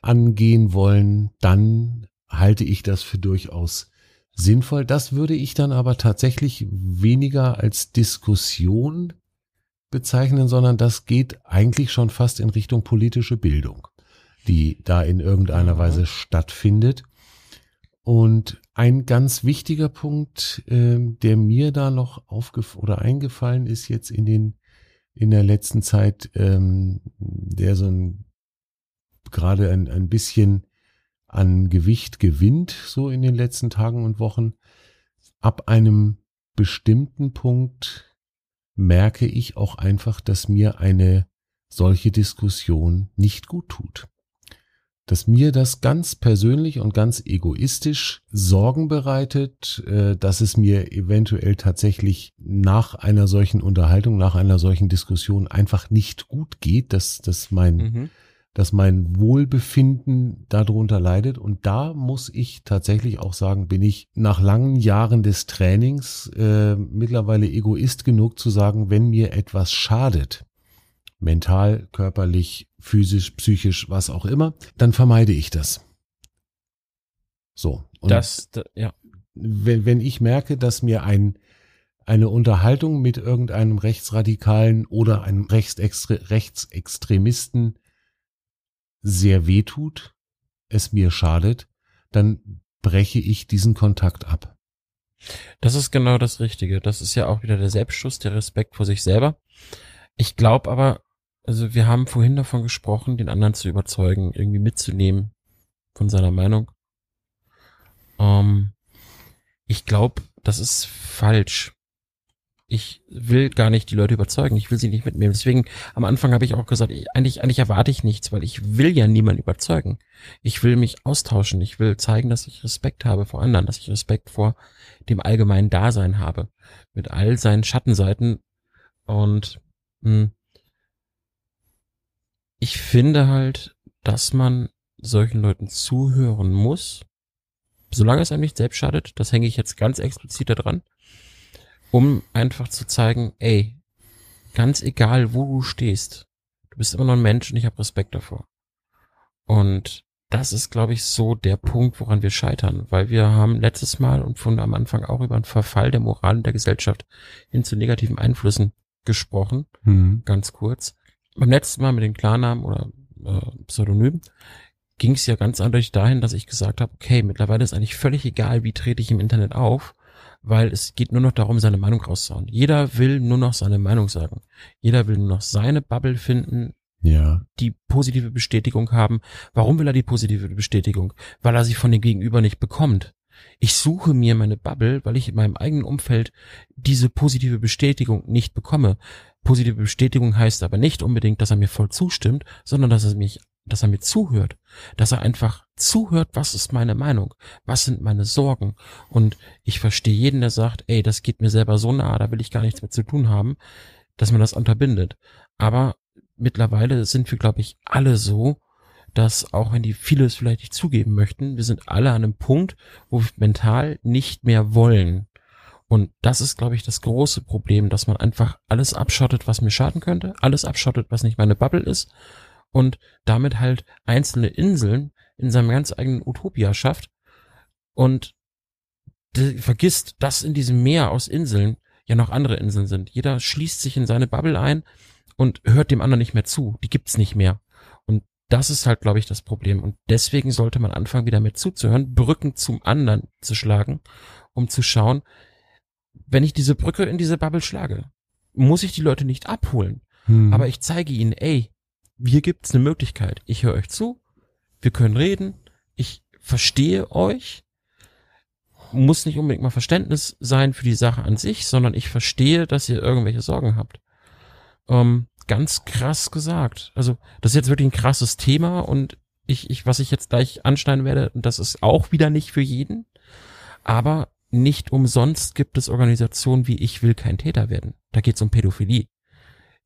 A: angehen wollen, dann halte ich das für durchaus sinnvoll. Das würde ich dann aber tatsächlich weniger als Diskussion bezeichnen, sondern das geht eigentlich schon fast in Richtung politische Bildung, die da in irgendeiner Weise stattfindet. Und ein ganz wichtiger Punkt, äh, der mir da noch aufgef oder eingefallen ist jetzt in den in der letzten Zeit, ähm, der so ein gerade ein, ein bisschen an Gewicht gewinnt, so in den letzten Tagen und Wochen. Ab einem bestimmten Punkt merke ich auch einfach, dass mir eine solche Diskussion nicht gut tut dass mir das ganz persönlich und ganz egoistisch Sorgen bereitet, äh, dass es mir eventuell tatsächlich nach einer solchen Unterhaltung, nach einer solchen Diskussion einfach nicht gut geht, dass, dass mein, mhm. Dass mein Wohlbefinden darunter leidet. Und da muss ich tatsächlich auch sagen, bin ich nach langen Jahren des Trainings äh, mittlerweile egoist genug zu sagen, wenn mir etwas schadet, mental, körperlich, physisch, psychisch, was auch immer, dann vermeide ich das. So.
B: Und das, ja.
A: Wenn, wenn ich merke, dass mir ein, eine Unterhaltung mit irgendeinem Rechtsradikalen oder einem Rechtsextre Rechtsextremisten sehr wehtut, es mir schadet, dann breche ich diesen Kontakt ab.
B: Das ist genau das Richtige. Das ist ja auch wieder der Selbstschutz, der Respekt vor sich selber. Ich glaube aber, also wir haben vorhin davon gesprochen, den anderen zu überzeugen, irgendwie mitzunehmen von seiner Meinung. Ähm, ich glaube, das ist falsch. Ich will gar nicht die Leute überzeugen. Ich will sie nicht mitnehmen. Deswegen am Anfang habe ich auch gesagt, ich, eigentlich, eigentlich erwarte ich nichts, weil ich will ja niemanden überzeugen. Ich will mich austauschen. Ich will zeigen, dass ich Respekt habe vor anderen, dass ich Respekt vor dem allgemeinen Dasein habe. Mit all seinen Schattenseiten. Und mh, hm, ich finde halt, dass man solchen Leuten zuhören muss, solange es einem nicht selbst schadet, das hänge ich jetzt ganz explizit daran, um einfach zu zeigen, ey, ganz egal, wo du stehst, du bist immer noch ein Mensch und ich habe Respekt davor. Und das ist, glaube ich, so der Punkt, woran wir scheitern, weil wir haben letztes Mal und von am Anfang auch über einen Verfall der Moral in der Gesellschaft hin zu negativen Einflüssen gesprochen, mhm. ganz kurz beim letzten Mal mit den Klarnamen oder äh, Pseudonym ging es ja ganz eindeutig dahin, dass ich gesagt habe, okay, mittlerweile ist eigentlich völlig egal, wie trete ich im Internet auf, weil es geht nur noch darum, seine Meinung rauszuhauen. Jeder will nur noch seine Meinung sagen. Jeder will nur noch seine Bubble finden,
A: ja.
B: die positive Bestätigung haben. Warum will er die positive Bestätigung? Weil er sie von dem Gegenüber nicht bekommt. Ich suche mir meine Bubble, weil ich in meinem eigenen Umfeld diese positive Bestätigung nicht bekomme. Positive Bestätigung heißt aber nicht unbedingt, dass er mir voll zustimmt, sondern dass er mich, dass er mir zuhört, dass er einfach zuhört, was ist meine Meinung, was sind meine Sorgen und ich verstehe jeden, der sagt, ey, das geht mir selber so nah, da will ich gar nichts mehr zu tun haben, dass man das unterbindet. Aber mittlerweile sind wir, glaube ich, alle so, dass auch wenn die viele es vielleicht nicht zugeben möchten, wir sind alle an einem Punkt, wo wir mental nicht mehr wollen. Und das ist, glaube ich, das große Problem, dass man einfach alles abschottet, was mir schaden könnte, alles abschottet, was nicht meine Bubble ist und damit halt einzelne Inseln in seinem ganz eigenen Utopia schafft und vergisst, dass in diesem Meer aus Inseln ja noch andere Inseln sind. Jeder schließt sich in seine Bubble ein und hört dem anderen nicht mehr zu. Die gibt's nicht mehr. Und das ist halt, glaube ich, das Problem. Und deswegen sollte man anfangen, wieder mehr zuzuhören, Brücken zum anderen zu schlagen, um zu schauen, wenn ich diese Brücke in diese Bubble schlage, muss ich die Leute nicht abholen. Hm. Aber ich zeige ihnen, ey, hier gibt's eine Möglichkeit. Ich höre euch zu, wir können reden, ich verstehe euch, muss nicht unbedingt mal Verständnis sein für die Sache an sich, sondern ich verstehe, dass ihr irgendwelche Sorgen habt. Ähm, ganz krass gesagt. Also, das ist jetzt wirklich ein krasses Thema und ich, ich, was ich jetzt gleich anschneiden werde, das ist auch wieder nicht für jeden. Aber nicht umsonst gibt es Organisationen wie Ich will kein Täter werden. Da geht es um Pädophilie.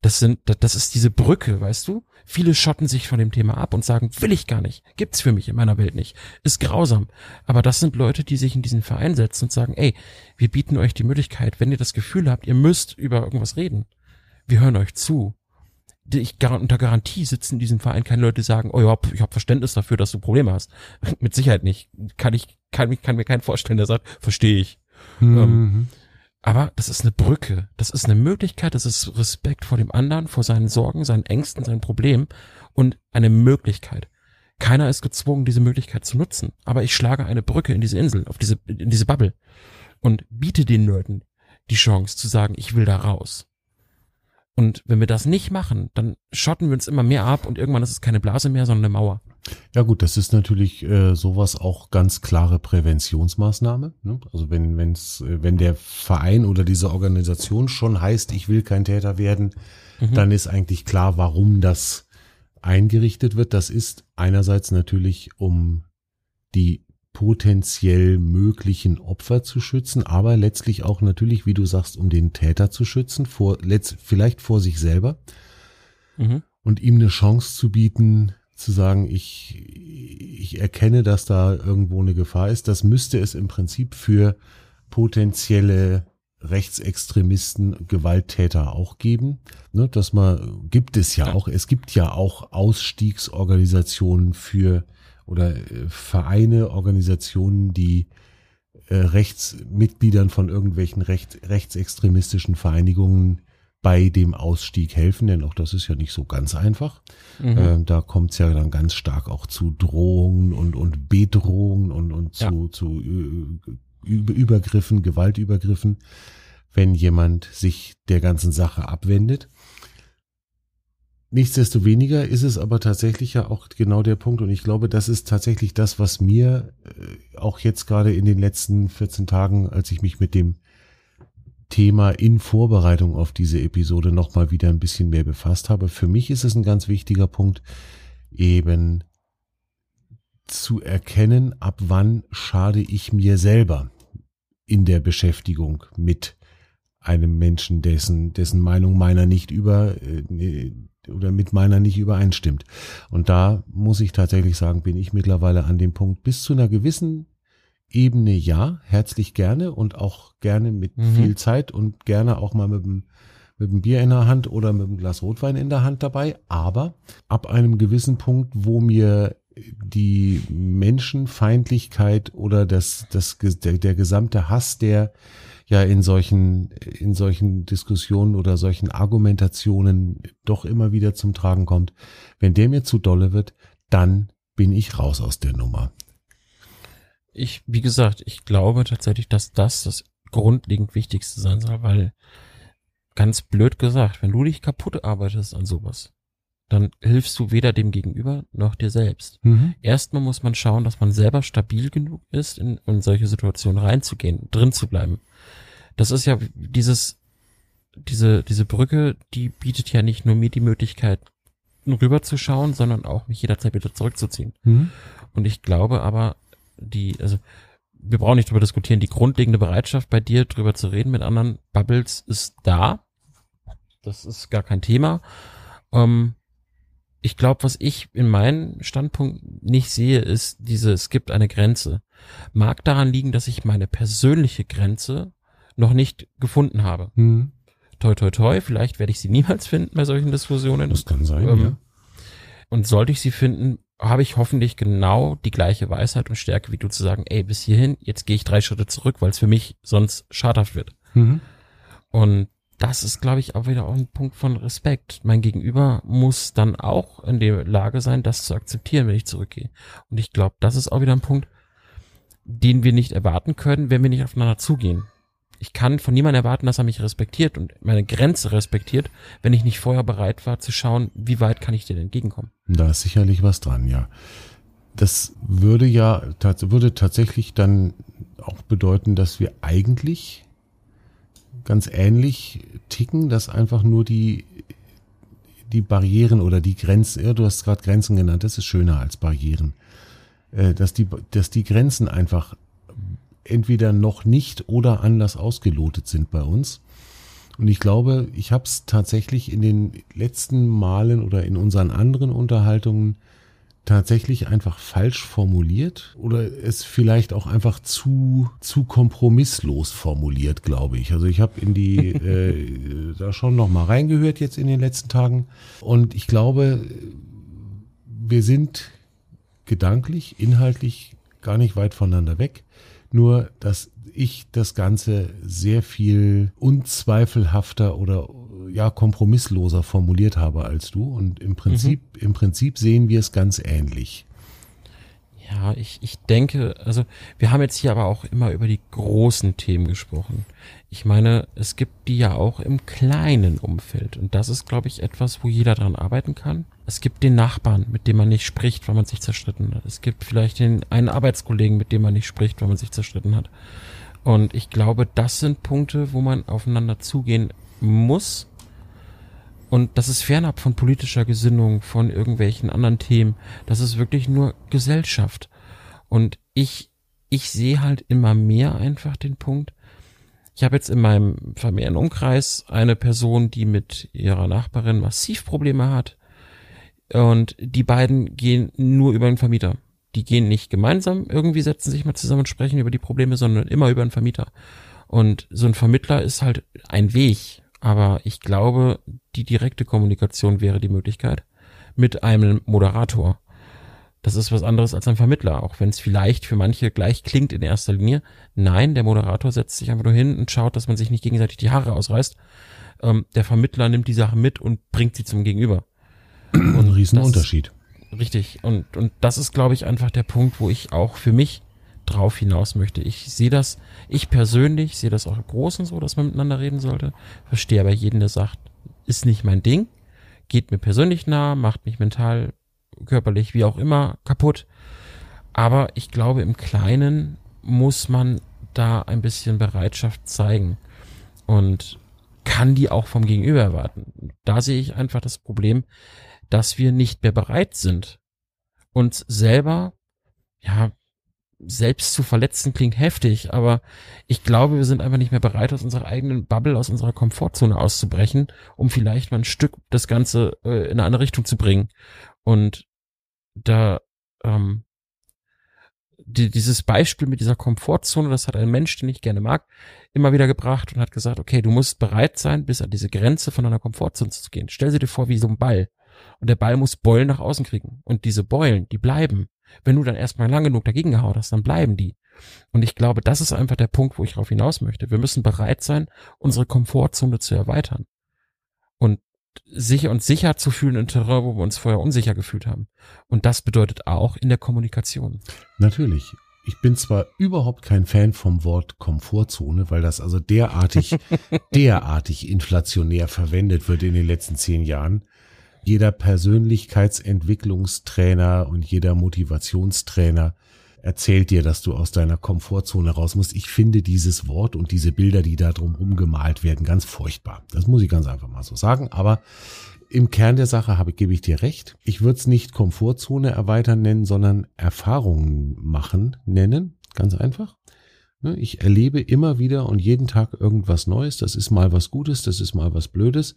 B: Das sind, das ist diese Brücke, weißt du? Viele schotten sich von dem Thema ab und sagen, will ich gar nicht, gibt's für mich in meiner Welt nicht, ist grausam. Aber das sind Leute, die sich in diesen Verein setzen und sagen, ey, wir bieten euch die Möglichkeit, wenn ihr das Gefühl habt, ihr müsst über irgendwas reden, wir hören euch zu. Ich, unter Garantie sitzen in diesem Verein keine Leute, die sagen, oh ja, ich habe Verständnis dafür, dass du Probleme hast. Mit Sicherheit nicht. Kann ich, kann, kann mir keinen vorstellen, der sagt, verstehe ich. Mhm. Ähm, aber das ist eine Brücke. Das ist eine Möglichkeit. Das ist Respekt vor dem anderen, vor seinen Sorgen, seinen Ängsten, seinen Problemen und eine Möglichkeit. Keiner ist gezwungen, diese Möglichkeit zu nutzen. Aber ich schlage eine Brücke in diese Insel, auf diese, in diese Bubble und biete den Leuten die Chance zu sagen, ich will da raus. Und wenn wir das nicht machen, dann schotten wir uns immer mehr ab und irgendwann ist es keine Blase mehr, sondern eine Mauer.
A: Ja gut, das ist natürlich äh, sowas auch ganz klare Präventionsmaßnahme. Ne? Also wenn wenn's, äh, wenn der Verein oder diese Organisation schon heißt, ich will kein Täter werden, mhm. dann ist eigentlich klar, warum das eingerichtet wird. Das ist einerseits natürlich, um die potenziell möglichen Opfer zu schützen, aber letztlich auch natürlich, wie du sagst, um den Täter zu schützen, vor, letzt, vielleicht vor sich selber mhm. und ihm eine Chance zu bieten, zu sagen, ich, ich erkenne, dass da irgendwo eine Gefahr ist. Das müsste es im Prinzip für potenzielle Rechtsextremisten, Gewalttäter auch geben. Ne, dass man, gibt es ja auch, es gibt ja auch Ausstiegsorganisationen für oder äh, Vereine, Organisationen, die äh, Rechtsmitgliedern von irgendwelchen recht, rechtsextremistischen Vereinigungen bei dem Ausstieg helfen, denn auch das ist ja nicht so ganz einfach. Mhm. Ähm, da kommt es ja dann ganz stark auch zu Drohungen und, und Bedrohungen und, und zu, ja. zu äh, Übergriffen, Gewaltübergriffen, wenn jemand sich der ganzen Sache abwendet. Nichtsdestoweniger ist es aber tatsächlich ja auch genau der Punkt und ich glaube, das ist tatsächlich das, was mir äh, auch jetzt gerade in den letzten 14 Tagen, als ich mich mit dem Thema in Vorbereitung auf diese Episode nochmal wieder ein bisschen mehr befasst habe. Für mich ist es ein ganz wichtiger Punkt, eben zu erkennen, ab wann schade ich mir selber in der Beschäftigung mit einem Menschen, dessen, dessen Meinung meiner nicht über, äh, oder mit meiner nicht übereinstimmt. Und da muss ich tatsächlich sagen, bin ich mittlerweile an dem Punkt, bis zu einer gewissen Ebene ja, herzlich gerne und auch gerne mit mhm. viel Zeit und gerne auch mal mit dem, mit dem Bier in der Hand oder mit dem Glas Rotwein in der Hand dabei. Aber ab einem gewissen Punkt, wo mir die Menschenfeindlichkeit oder das, das, der, der gesamte Hass, der ja in solchen, in solchen Diskussionen oder solchen Argumentationen doch immer wieder zum Tragen kommt. Wenn der mir zu dolle wird, dann bin ich raus aus der Nummer.
B: Ich, wie gesagt, ich glaube tatsächlich, dass das das grundlegend Wichtigste sein soll, weil ganz blöd gesagt, wenn du dich kaputt arbeitest an sowas, dann hilfst du weder dem Gegenüber noch dir selbst. Mhm. Erstmal muss man schauen, dass man selber stabil genug ist, in, in solche Situationen reinzugehen, drin zu bleiben. Das ist ja dieses, diese, diese Brücke, die bietet ja nicht nur mir die Möglichkeit, rüberzuschauen, sondern auch mich jederzeit wieder zurückzuziehen. Mhm. Und ich glaube aber, die, also, wir brauchen nicht drüber diskutieren, die grundlegende Bereitschaft bei dir, drüber zu reden mit anderen Bubbles ist da. Das ist gar kein Thema. Ähm, ich glaube, was ich in meinem Standpunkt nicht sehe, ist diese, es gibt eine Grenze. Mag daran liegen, dass ich meine persönliche Grenze noch nicht gefunden habe. Hm. Toi, toi, toi, vielleicht werde ich sie niemals finden bei solchen Diskussionen.
A: Das kann sein, ähm, ja.
B: Und sollte ich sie finden, habe ich hoffentlich genau die gleiche Weisheit und Stärke wie du zu sagen, ey, bis hierhin, jetzt gehe ich drei Schritte zurück, weil es für mich sonst schadhaft wird. Mhm. Und das ist, glaube ich, auch wieder auch ein Punkt von Respekt. Mein Gegenüber muss dann auch in der Lage sein, das zu akzeptieren, wenn ich zurückgehe. Und ich glaube, das ist auch wieder ein Punkt, den wir nicht erwarten können, wenn wir nicht aufeinander zugehen. Ich kann von niemandem erwarten, dass er mich respektiert und meine Grenze respektiert, wenn ich nicht vorher bereit war zu schauen, wie weit kann ich dir entgegenkommen.
A: Da ist sicherlich was dran, ja. Das würde ja, würde tatsächlich dann auch bedeuten, dass wir eigentlich ganz ähnlich ticken, dass einfach nur die, die Barrieren oder die Grenzen, ja, du hast gerade Grenzen genannt, das ist schöner als Barrieren, äh, dass die, dass die Grenzen einfach entweder noch nicht oder anders ausgelotet sind bei uns. Und ich glaube, ich habe es tatsächlich in den letzten Malen oder in unseren anderen Unterhaltungen tatsächlich einfach falsch formuliert oder es vielleicht auch einfach zu zu kompromisslos formuliert, glaube ich. Also ich habe in die äh, da schon noch mal reingehört jetzt in den letzten Tagen und ich glaube, wir sind gedanklich, inhaltlich gar nicht weit voneinander weg. Nur, dass ich das Ganze sehr viel unzweifelhafter oder ja kompromissloser formuliert habe als du und im Prinzip mhm. im Prinzip sehen wir es ganz ähnlich.
B: Ja, ich, ich denke, also wir haben jetzt hier aber auch immer über die großen Themen gesprochen. Ich meine, es gibt die ja auch im kleinen Umfeld und das ist, glaube ich, etwas, wo jeder dran arbeiten kann. Es gibt den Nachbarn, mit dem man nicht spricht, weil man sich zerstritten hat. Es gibt vielleicht den einen Arbeitskollegen, mit dem man nicht spricht, weil man sich zerstritten hat. Und ich glaube, das sind Punkte, wo man aufeinander zugehen muss und das ist fernab von politischer Gesinnung, von irgendwelchen anderen Themen. Das ist wirklich nur Gesellschaft. Und ich, ich sehe halt immer mehr einfach den Punkt. Ich habe jetzt in meinem Familienumkreis eine Person, die mit ihrer Nachbarin massiv Probleme hat. Und die beiden gehen nur über den Vermieter. Die gehen nicht gemeinsam irgendwie, setzen sich mal zusammen und sprechen über die Probleme, sondern immer über den Vermieter. Und so ein Vermittler ist halt ein Weg. Aber ich glaube, die direkte Kommunikation wäre die Möglichkeit mit einem Moderator. Das ist was anderes als ein Vermittler, auch wenn es vielleicht für manche gleich klingt in erster Linie. Nein, der Moderator setzt sich einfach nur hin und schaut, dass man sich nicht gegenseitig die Haare ausreißt. Ähm, der Vermittler nimmt die Sache mit und bringt sie zum Gegenüber.
A: Und Ein Riesenunterschied.
B: richtig. Und, und das ist, glaube ich, einfach der Punkt, wo ich auch für mich drauf hinaus möchte. Ich sehe das, ich persönlich sehe das auch im Großen so, dass man miteinander reden sollte. Verstehe aber jeden, der sagt, ist nicht mein Ding, geht mir persönlich nah, macht mich mental, körperlich, wie auch immer, kaputt. Aber ich glaube, im Kleinen muss man da ein bisschen Bereitschaft zeigen und kann die auch vom Gegenüber erwarten. Da sehe ich einfach das Problem, dass wir nicht mehr bereit sind, uns selber, ja, selbst zu verletzen klingt heftig, aber ich glaube, wir sind einfach nicht mehr bereit, aus unserer eigenen Bubble, aus unserer Komfortzone auszubrechen, um vielleicht mal ein Stück das Ganze äh, in eine andere Richtung zu bringen. Und da, ähm, die, dieses Beispiel mit dieser Komfortzone, das hat ein Mensch, den ich gerne mag, immer wieder gebracht und hat gesagt, okay, du musst bereit sein, bis an diese Grenze von einer Komfortzone zu gehen. Stell sie dir vor wie so ein Ball. Und der Ball muss Beulen nach außen kriegen. Und diese Beulen, die bleiben. Wenn du dann erstmal lang genug dagegen gehauen hast, dann bleiben die. Und ich glaube, das ist einfach der Punkt, wo ich darauf hinaus möchte. Wir müssen bereit sein, unsere Komfortzone zu erweitern. Und sicher und sicher zu fühlen in Terrain, wo wir uns vorher unsicher gefühlt haben. Und das bedeutet auch in der Kommunikation.
A: Natürlich. Ich bin zwar überhaupt kein Fan vom Wort Komfortzone, weil das also derartig, derartig inflationär verwendet wird in den letzten zehn Jahren jeder Persönlichkeitsentwicklungstrainer und jeder Motivationstrainer erzählt dir, dass du aus deiner Komfortzone raus musst. Ich finde dieses Wort und diese Bilder, die da drum gemalt werden, ganz furchtbar. Das muss ich ganz einfach mal so sagen. Aber im Kern der Sache habe, gebe ich dir recht. Ich würde es nicht Komfortzone erweitern nennen, sondern Erfahrungen machen nennen. Ganz einfach. Ne, ich erlebe immer wieder und jeden Tag irgendwas Neues. Das ist mal was Gutes, das ist mal was Blödes.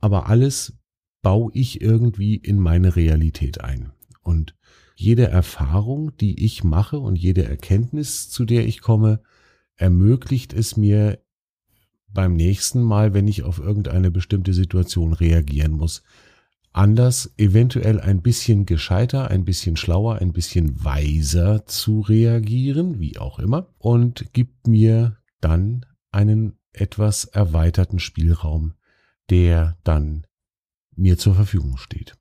A: Aber alles baue ich irgendwie in meine Realität ein. Und jede Erfahrung, die ich mache und jede Erkenntnis, zu der ich komme, ermöglicht es mir beim nächsten Mal, wenn ich auf irgendeine bestimmte Situation reagieren muss, anders, eventuell ein bisschen gescheiter, ein bisschen schlauer, ein bisschen weiser zu reagieren, wie auch immer, und gibt mir dann einen etwas erweiterten Spielraum, der dann mir zur Verfügung steht.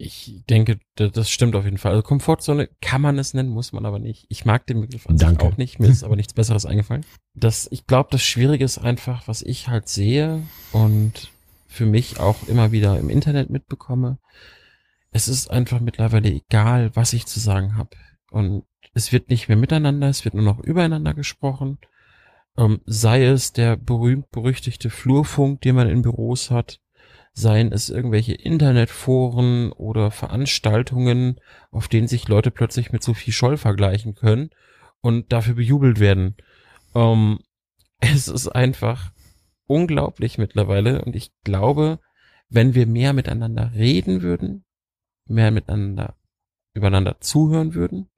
B: Ich denke, das stimmt auf jeden Fall. Also Komfortzone kann man es nennen, muss man aber nicht. Ich mag den Begriff an
A: Danke.
B: auch nicht. Mir ist aber nichts Besseres eingefallen. Das, ich glaube, das Schwierige ist einfach, was ich halt sehe und für mich auch immer wieder im Internet mitbekomme. Es ist einfach mittlerweile egal, was ich zu sagen habe. Und es wird nicht mehr miteinander, es wird nur noch übereinander gesprochen. Ähm, sei es der berühmt-berüchtigte Flurfunk, den man in Büros hat, seien es irgendwelche Internetforen oder Veranstaltungen, auf denen sich Leute plötzlich mit Sophie Scholl vergleichen können und dafür bejubelt werden. Ähm, es ist einfach unglaublich mittlerweile und ich glaube, wenn wir mehr miteinander reden würden, mehr miteinander übereinander zuhören würden,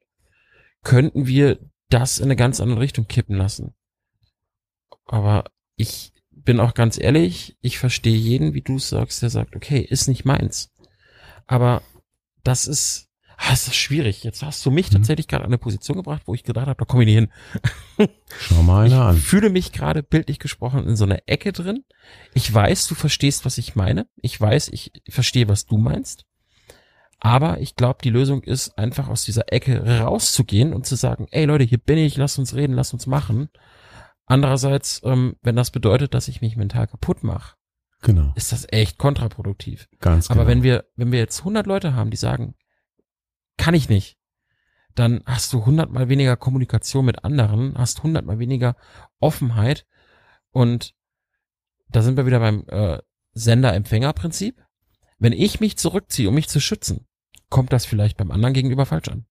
B: könnten wir das in eine ganz andere Richtung kippen lassen. Aber ich bin auch ganz ehrlich, ich verstehe jeden, wie du es sagst, der sagt, okay, ist nicht meins. Aber das ist, ah, das ist schwierig. Jetzt hast du mich
A: Mhm.
B: tatsächlich gerade an eine Position gebracht, wo ich gedacht habe, da komme ich nicht hin.
A: Schau mal einer
B: ich
A: an.
B: fühle mich gerade bildlich gesprochen in so einer Ecke drin. Ich weiß, du verstehst, was ich meine. Ich weiß, ich verstehe, was du meinst. Aber ich glaube, die Lösung ist einfach aus dieser Ecke rauszugehen und zu sagen, ey Leute, hier bin ich, lass uns reden, lass uns machen. Andererseits, ähm, wenn das bedeutet, dass ich mich mental kaputt mache,
A: Genau,
B: ist das echt kontraproduktiv.
A: ganz
B: Aber
A: genau.
B: wenn wir, wenn wir jetzt 100 Leute haben, die sagen, kann ich nicht, dann hast du 100 mal weniger Kommunikation mit anderen, hast 100 mal weniger Offenheit und da sind wir wieder beim äh, Sender-Empfänger-Prinzip. Wenn ich mich zurückziehe, um mich zu schützen, kommt das vielleicht beim anderen gegenüber falsch an.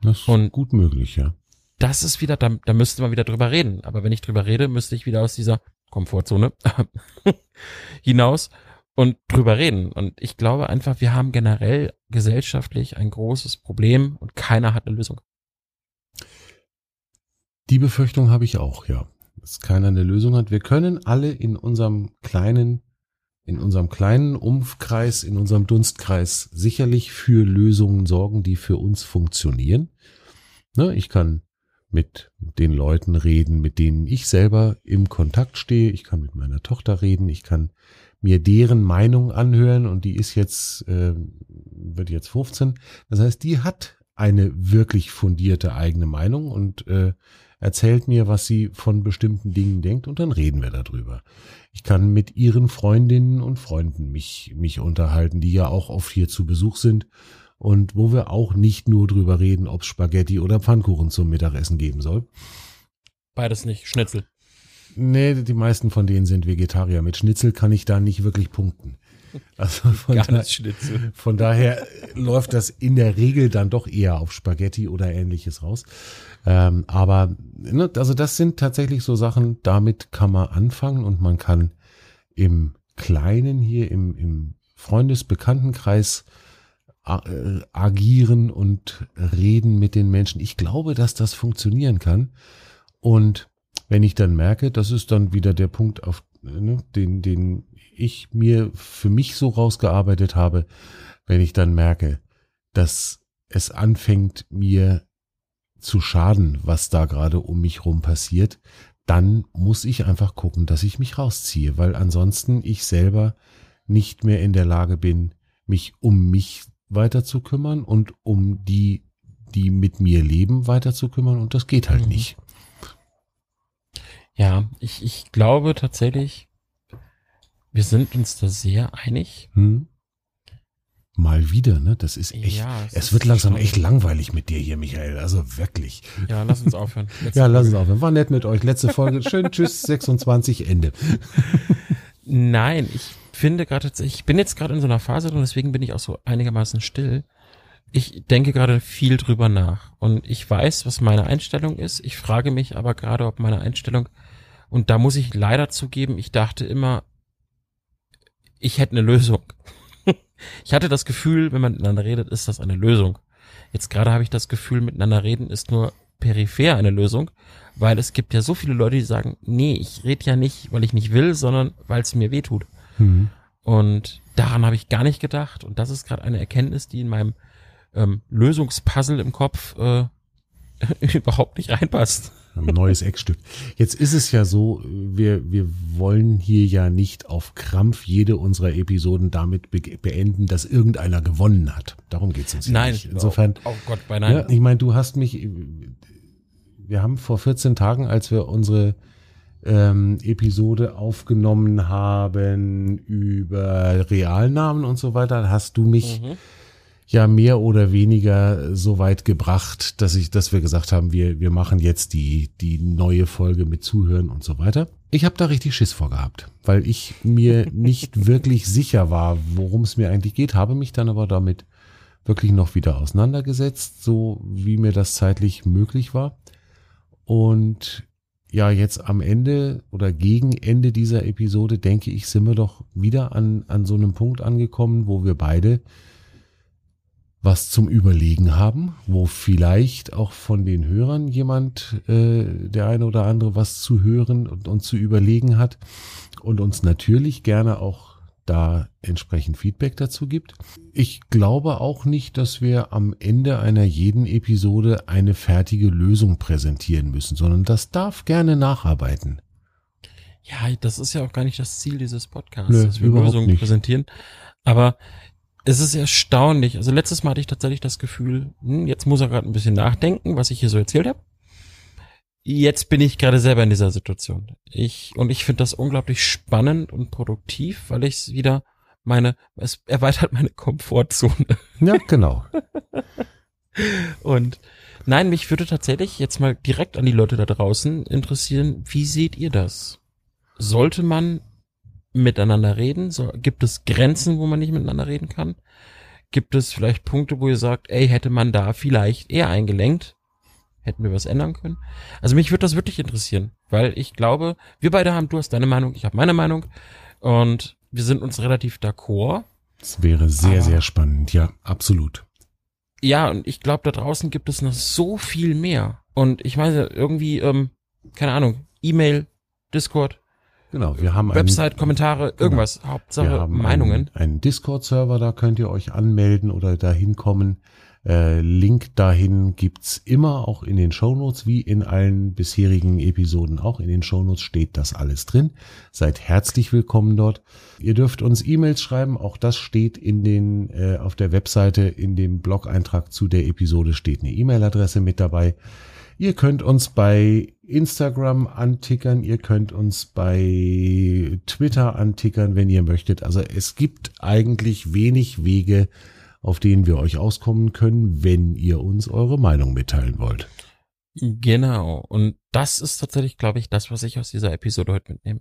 A: das ist
B: und-
A: gut möglich, ja.
B: Das ist wieder, da, da müsste man wieder drüber reden. Aber wenn ich drüber rede, müsste ich wieder aus dieser Komfortzone hinaus und drüber reden. Und ich glaube einfach, wir haben generell gesellschaftlich ein großes Problem und keiner hat eine Lösung.
A: Die Befürchtung habe ich auch, ja. Dass keiner eine Lösung hat. Wir können alle in unserem kleinen, in unserem kleinen Umkreis, in unserem Dunstkreis sicherlich für Lösungen sorgen, die für uns funktionieren. Ne, ich kann mit den Leuten reden, mit denen ich selber im Kontakt stehe. Ich kann mit meiner Tochter reden. Ich kann mir deren Meinung anhören und die ist jetzt, äh, wird jetzt 15. Das heißt, die hat eine wirklich fundierte eigene Meinung und äh, erzählt mir, was sie von bestimmten Dingen denkt und dann reden wir darüber. Ich kann mit ihren Freundinnen und Freunden mich, mich unterhalten, die ja auch oft hier zu Besuch sind und wo wir auch nicht nur drüber reden, ob es Spaghetti oder Pfannkuchen zum Mittagessen geben soll.
B: Beides nicht. Schnitzel.
A: Nee, die meisten von denen sind Vegetarier. Mit Schnitzel kann ich da nicht wirklich punkten. Also von, da, von daher läuft das in der Regel dann doch eher auf Spaghetti oder ähnliches raus. Ähm, aber ne, also das sind tatsächlich so Sachen, damit kann man anfangen und man kann im Kleinen hier im, im Freundesbekanntenkreis äh, agieren und reden mit den Menschen. Ich glaube, dass das funktionieren kann. Und wenn ich dann merke, das ist dann wieder der Punkt, auf ne, den, den ich mir für mich so rausgearbeitet habe, wenn ich dann merke, dass es anfängt mir zu schaden, was da gerade um mich rum passiert, dann muss ich einfach gucken, dass ich mich rausziehe, weil ansonsten ich selber nicht mehr in der Lage bin, mich um mich weiter zu kümmern und um die, die mit mir leben, weiter zu kümmern und das geht halt
B: Mhm.
A: nicht.
B: Ja, ich, ich glaube tatsächlich, wir sind uns da sehr einig.
A: Hm? Mal wieder, ne? Das ist echt.
B: Ja, es
A: es wird langsam echt langweilig mit dir hier, Michael. Also wirklich.
B: Ja, lass uns aufhören. Letzte
A: Ja, lass uns aufhören. War nett mit euch. Letzte Folge. Schön, tschüss, 26, Ende.
B: Nein, ich finde gerade, ich bin jetzt gerade in so einer Phase drin, deswegen bin ich auch so einigermaßen still. Ich denke gerade viel drüber nach und ich weiß, was meine Einstellung ist. Ich frage mich aber gerade, ob meine Einstellung, und da muss ich leider zugeben, ich dachte immer, ich hätte eine Lösung. Ich hatte das Gefühl, wenn man miteinander redet, ist das eine Lösung. Jetzt gerade habe ich das Gefühl, miteinander reden ist nur peripher eine Lösung, weil es gibt ja so viele Leute, die sagen, nee, ich rede ja nicht, weil ich nicht will, sondern weil es mir weh tut.
A: Hm.
B: Und daran habe ich gar nicht gedacht. Und das ist gerade eine Erkenntnis, die in meinem ähm, Lösungspuzzle im Kopf äh, überhaupt nicht reinpasst.
A: Ein neues Eckstück. Jetzt ist es ja so, wir, wir wollen hier ja nicht auf Krampf jede unserer Episoden damit be beenden, dass irgendeiner gewonnen hat. Darum geht es uns
B: nein,
A: nicht. Insofern,
B: oh, oh Gott, bei nein.
A: Ja, ich meine, du hast mich, wir haben vor 14 Tagen, als wir unsere ähm, Episode aufgenommen haben über Realnamen und so weiter, hast du mich mhm ja mehr oder weniger so weit gebracht, dass ich, dass wir gesagt haben, wir, wir machen jetzt die, die neue Folge mit Zuhören und so weiter. Ich habe da richtig Schiss vorgehabt, weil ich mir nicht wirklich sicher war, worum es mir eigentlich geht, habe mich dann aber damit wirklich noch wieder auseinandergesetzt, so wie mir das zeitlich möglich war. Und ja, jetzt am Ende oder gegen Ende dieser Episode, denke ich, sind wir doch wieder an, an so einem Punkt angekommen, wo wir beide was zum Überlegen haben, wo vielleicht auch von den Hörern jemand, äh, der eine oder andere was zu hören und, und zu überlegen hat und uns natürlich gerne auch da entsprechend Feedback dazu gibt. Ich glaube auch nicht, dass wir am Ende einer jeden Episode eine fertige Lösung präsentieren müssen, sondern das darf gerne nacharbeiten.
B: Ja, das ist ja auch gar nicht das Ziel dieses Podcasts, Nö, dass wir Lösungen nicht. präsentieren. Aber es ist erstaunlich. Also letztes Mal hatte ich tatsächlich das Gefühl, hm, jetzt muss er gerade ein bisschen nachdenken, was ich hier so erzählt habe. Jetzt bin ich gerade selber in dieser Situation. Ich und ich finde das unglaublich spannend und produktiv, weil ich es wieder meine, es erweitert meine Komfortzone.
A: Ja, genau.
B: und nein, mich würde tatsächlich jetzt mal direkt an die Leute da draußen interessieren, wie seht ihr das? Sollte man miteinander reden? So, gibt es Grenzen, wo man nicht miteinander reden kann? Gibt es vielleicht Punkte, wo ihr sagt, ey, hätte man da vielleicht eher eingelenkt? Hätten wir was ändern können? Also mich würde das wirklich interessieren, weil ich glaube, wir beide haben, du hast deine Meinung, ich habe meine Meinung und wir sind uns relativ d'accord.
A: Das wäre sehr, sehr spannend, ja, absolut.
B: Ja, und ich glaube, da draußen gibt es noch so viel mehr. Und ich meine, irgendwie, ähm, keine Ahnung, E-Mail, Discord,
A: Genau, wir haben
B: Website, einen, Kommentare, genau. irgendwas, genau. Hauptsache Meinungen.
A: Einen, einen Discord-Server, da könnt ihr euch anmelden oder dahin kommen. Äh, Link dahin gibt's immer auch in den Shownotes, wie in allen bisherigen Episoden auch. In den Shownotes steht das alles drin. Seid herzlich willkommen dort. Ihr dürft uns E-Mails schreiben, auch das steht in den äh, auf der Webseite in dem Blog-Eintrag zu der Episode steht eine E-Mail-Adresse mit dabei. Ihr könnt uns bei Instagram antickern, ihr könnt uns bei Twitter antickern, wenn ihr möchtet. Also es gibt eigentlich wenig Wege, auf denen wir euch auskommen können, wenn ihr uns eure Meinung mitteilen wollt.
B: Genau. Und das ist tatsächlich, glaube ich, das, was ich aus dieser Episode heute mitnehme.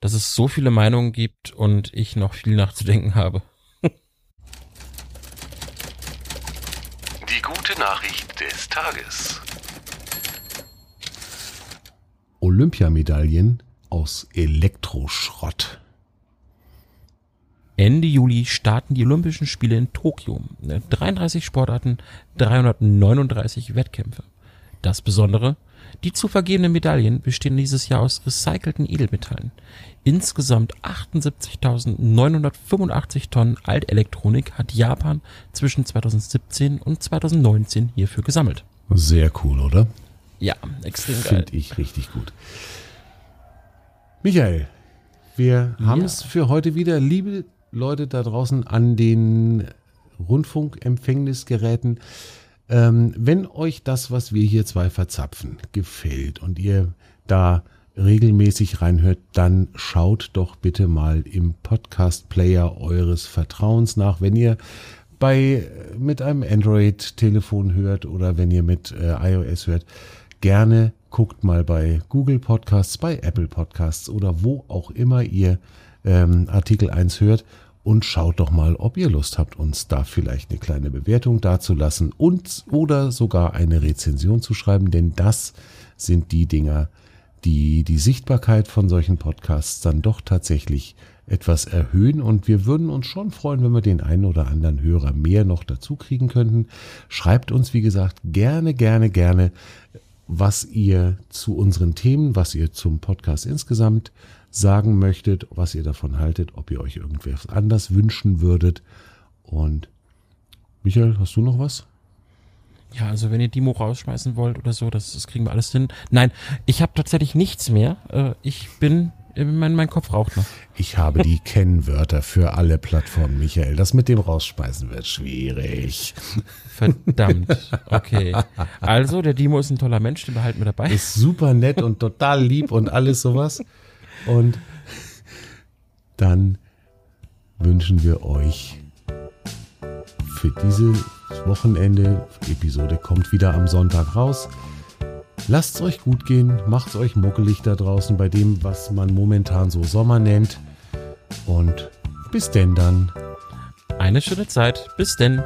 B: Dass es so viele Meinungen gibt und ich noch viel nachzudenken habe.
C: Die gute Nachricht des Tages.
A: Olympiamedaillen aus Elektroschrott.
B: Ende Juli starten die Olympischen Spiele in Tokio. 33 Sportarten, 339 Wettkämpfe. Das Besondere, die zu vergebenen Medaillen bestehen dieses Jahr aus recycelten Edelmetallen. Insgesamt 78.985 Tonnen Altelektronik hat Japan zwischen 2017 und 2019 hierfür gesammelt.
A: Sehr cool, oder?
B: Ja, extrem
A: geil. Finde ich richtig gut. Michael, wir haben es ja. für heute wieder. Liebe Leute da draußen an den Rundfunkempfängnisgeräten, ähm, wenn euch das, was wir hier zwei verzapfen, gefällt und ihr da regelmäßig reinhört, dann schaut doch bitte mal im Podcast-Player eures Vertrauens nach. Wenn ihr bei mit einem Android-Telefon hört oder wenn ihr mit äh, iOS hört, gerne guckt mal bei Google Podcasts, bei Apple Podcasts oder wo auch immer ihr ähm, Artikel 1 hört und schaut doch mal, ob ihr Lust habt, uns da vielleicht eine kleine Bewertung dazulassen und oder sogar eine Rezension zu schreiben, denn das sind die Dinger, die die Sichtbarkeit von solchen Podcasts dann doch tatsächlich etwas erhöhen und wir würden uns schon freuen, wenn wir den einen oder anderen Hörer mehr noch dazu kriegen könnten. Schreibt uns, wie gesagt, gerne, gerne, gerne was ihr zu unseren Themen, was ihr zum Podcast insgesamt sagen möchtet, was ihr davon haltet, ob ihr euch irgendwas anders wünschen würdet. Und Michael, hast du noch was?
B: Ja, also wenn ihr Dimo rausschmeißen wollt oder so, das, das kriegen wir alles hin. Nein, ich habe tatsächlich nichts mehr. Äh, ich bin, mein, mein Kopf raucht noch.
A: Ich habe die Kennwörter für alle Plattformen, Michael. Das mit dem Rausschmeißen wird schwierig.
B: Verdammt. Okay. Also, der Dimo ist ein toller Mensch, den behalten wir dabei.
A: Ist super nett und total lieb und alles sowas. Und dann wünschen wir euch für dieses Wochenende, die Episode kommt wieder am Sonntag raus. Lasst es euch gut gehen, macht es euch muckelig da draußen bei dem, was man momentan so Sommer nennt. Und bis denn dann.
B: Eine schöne Zeit. Bis denn.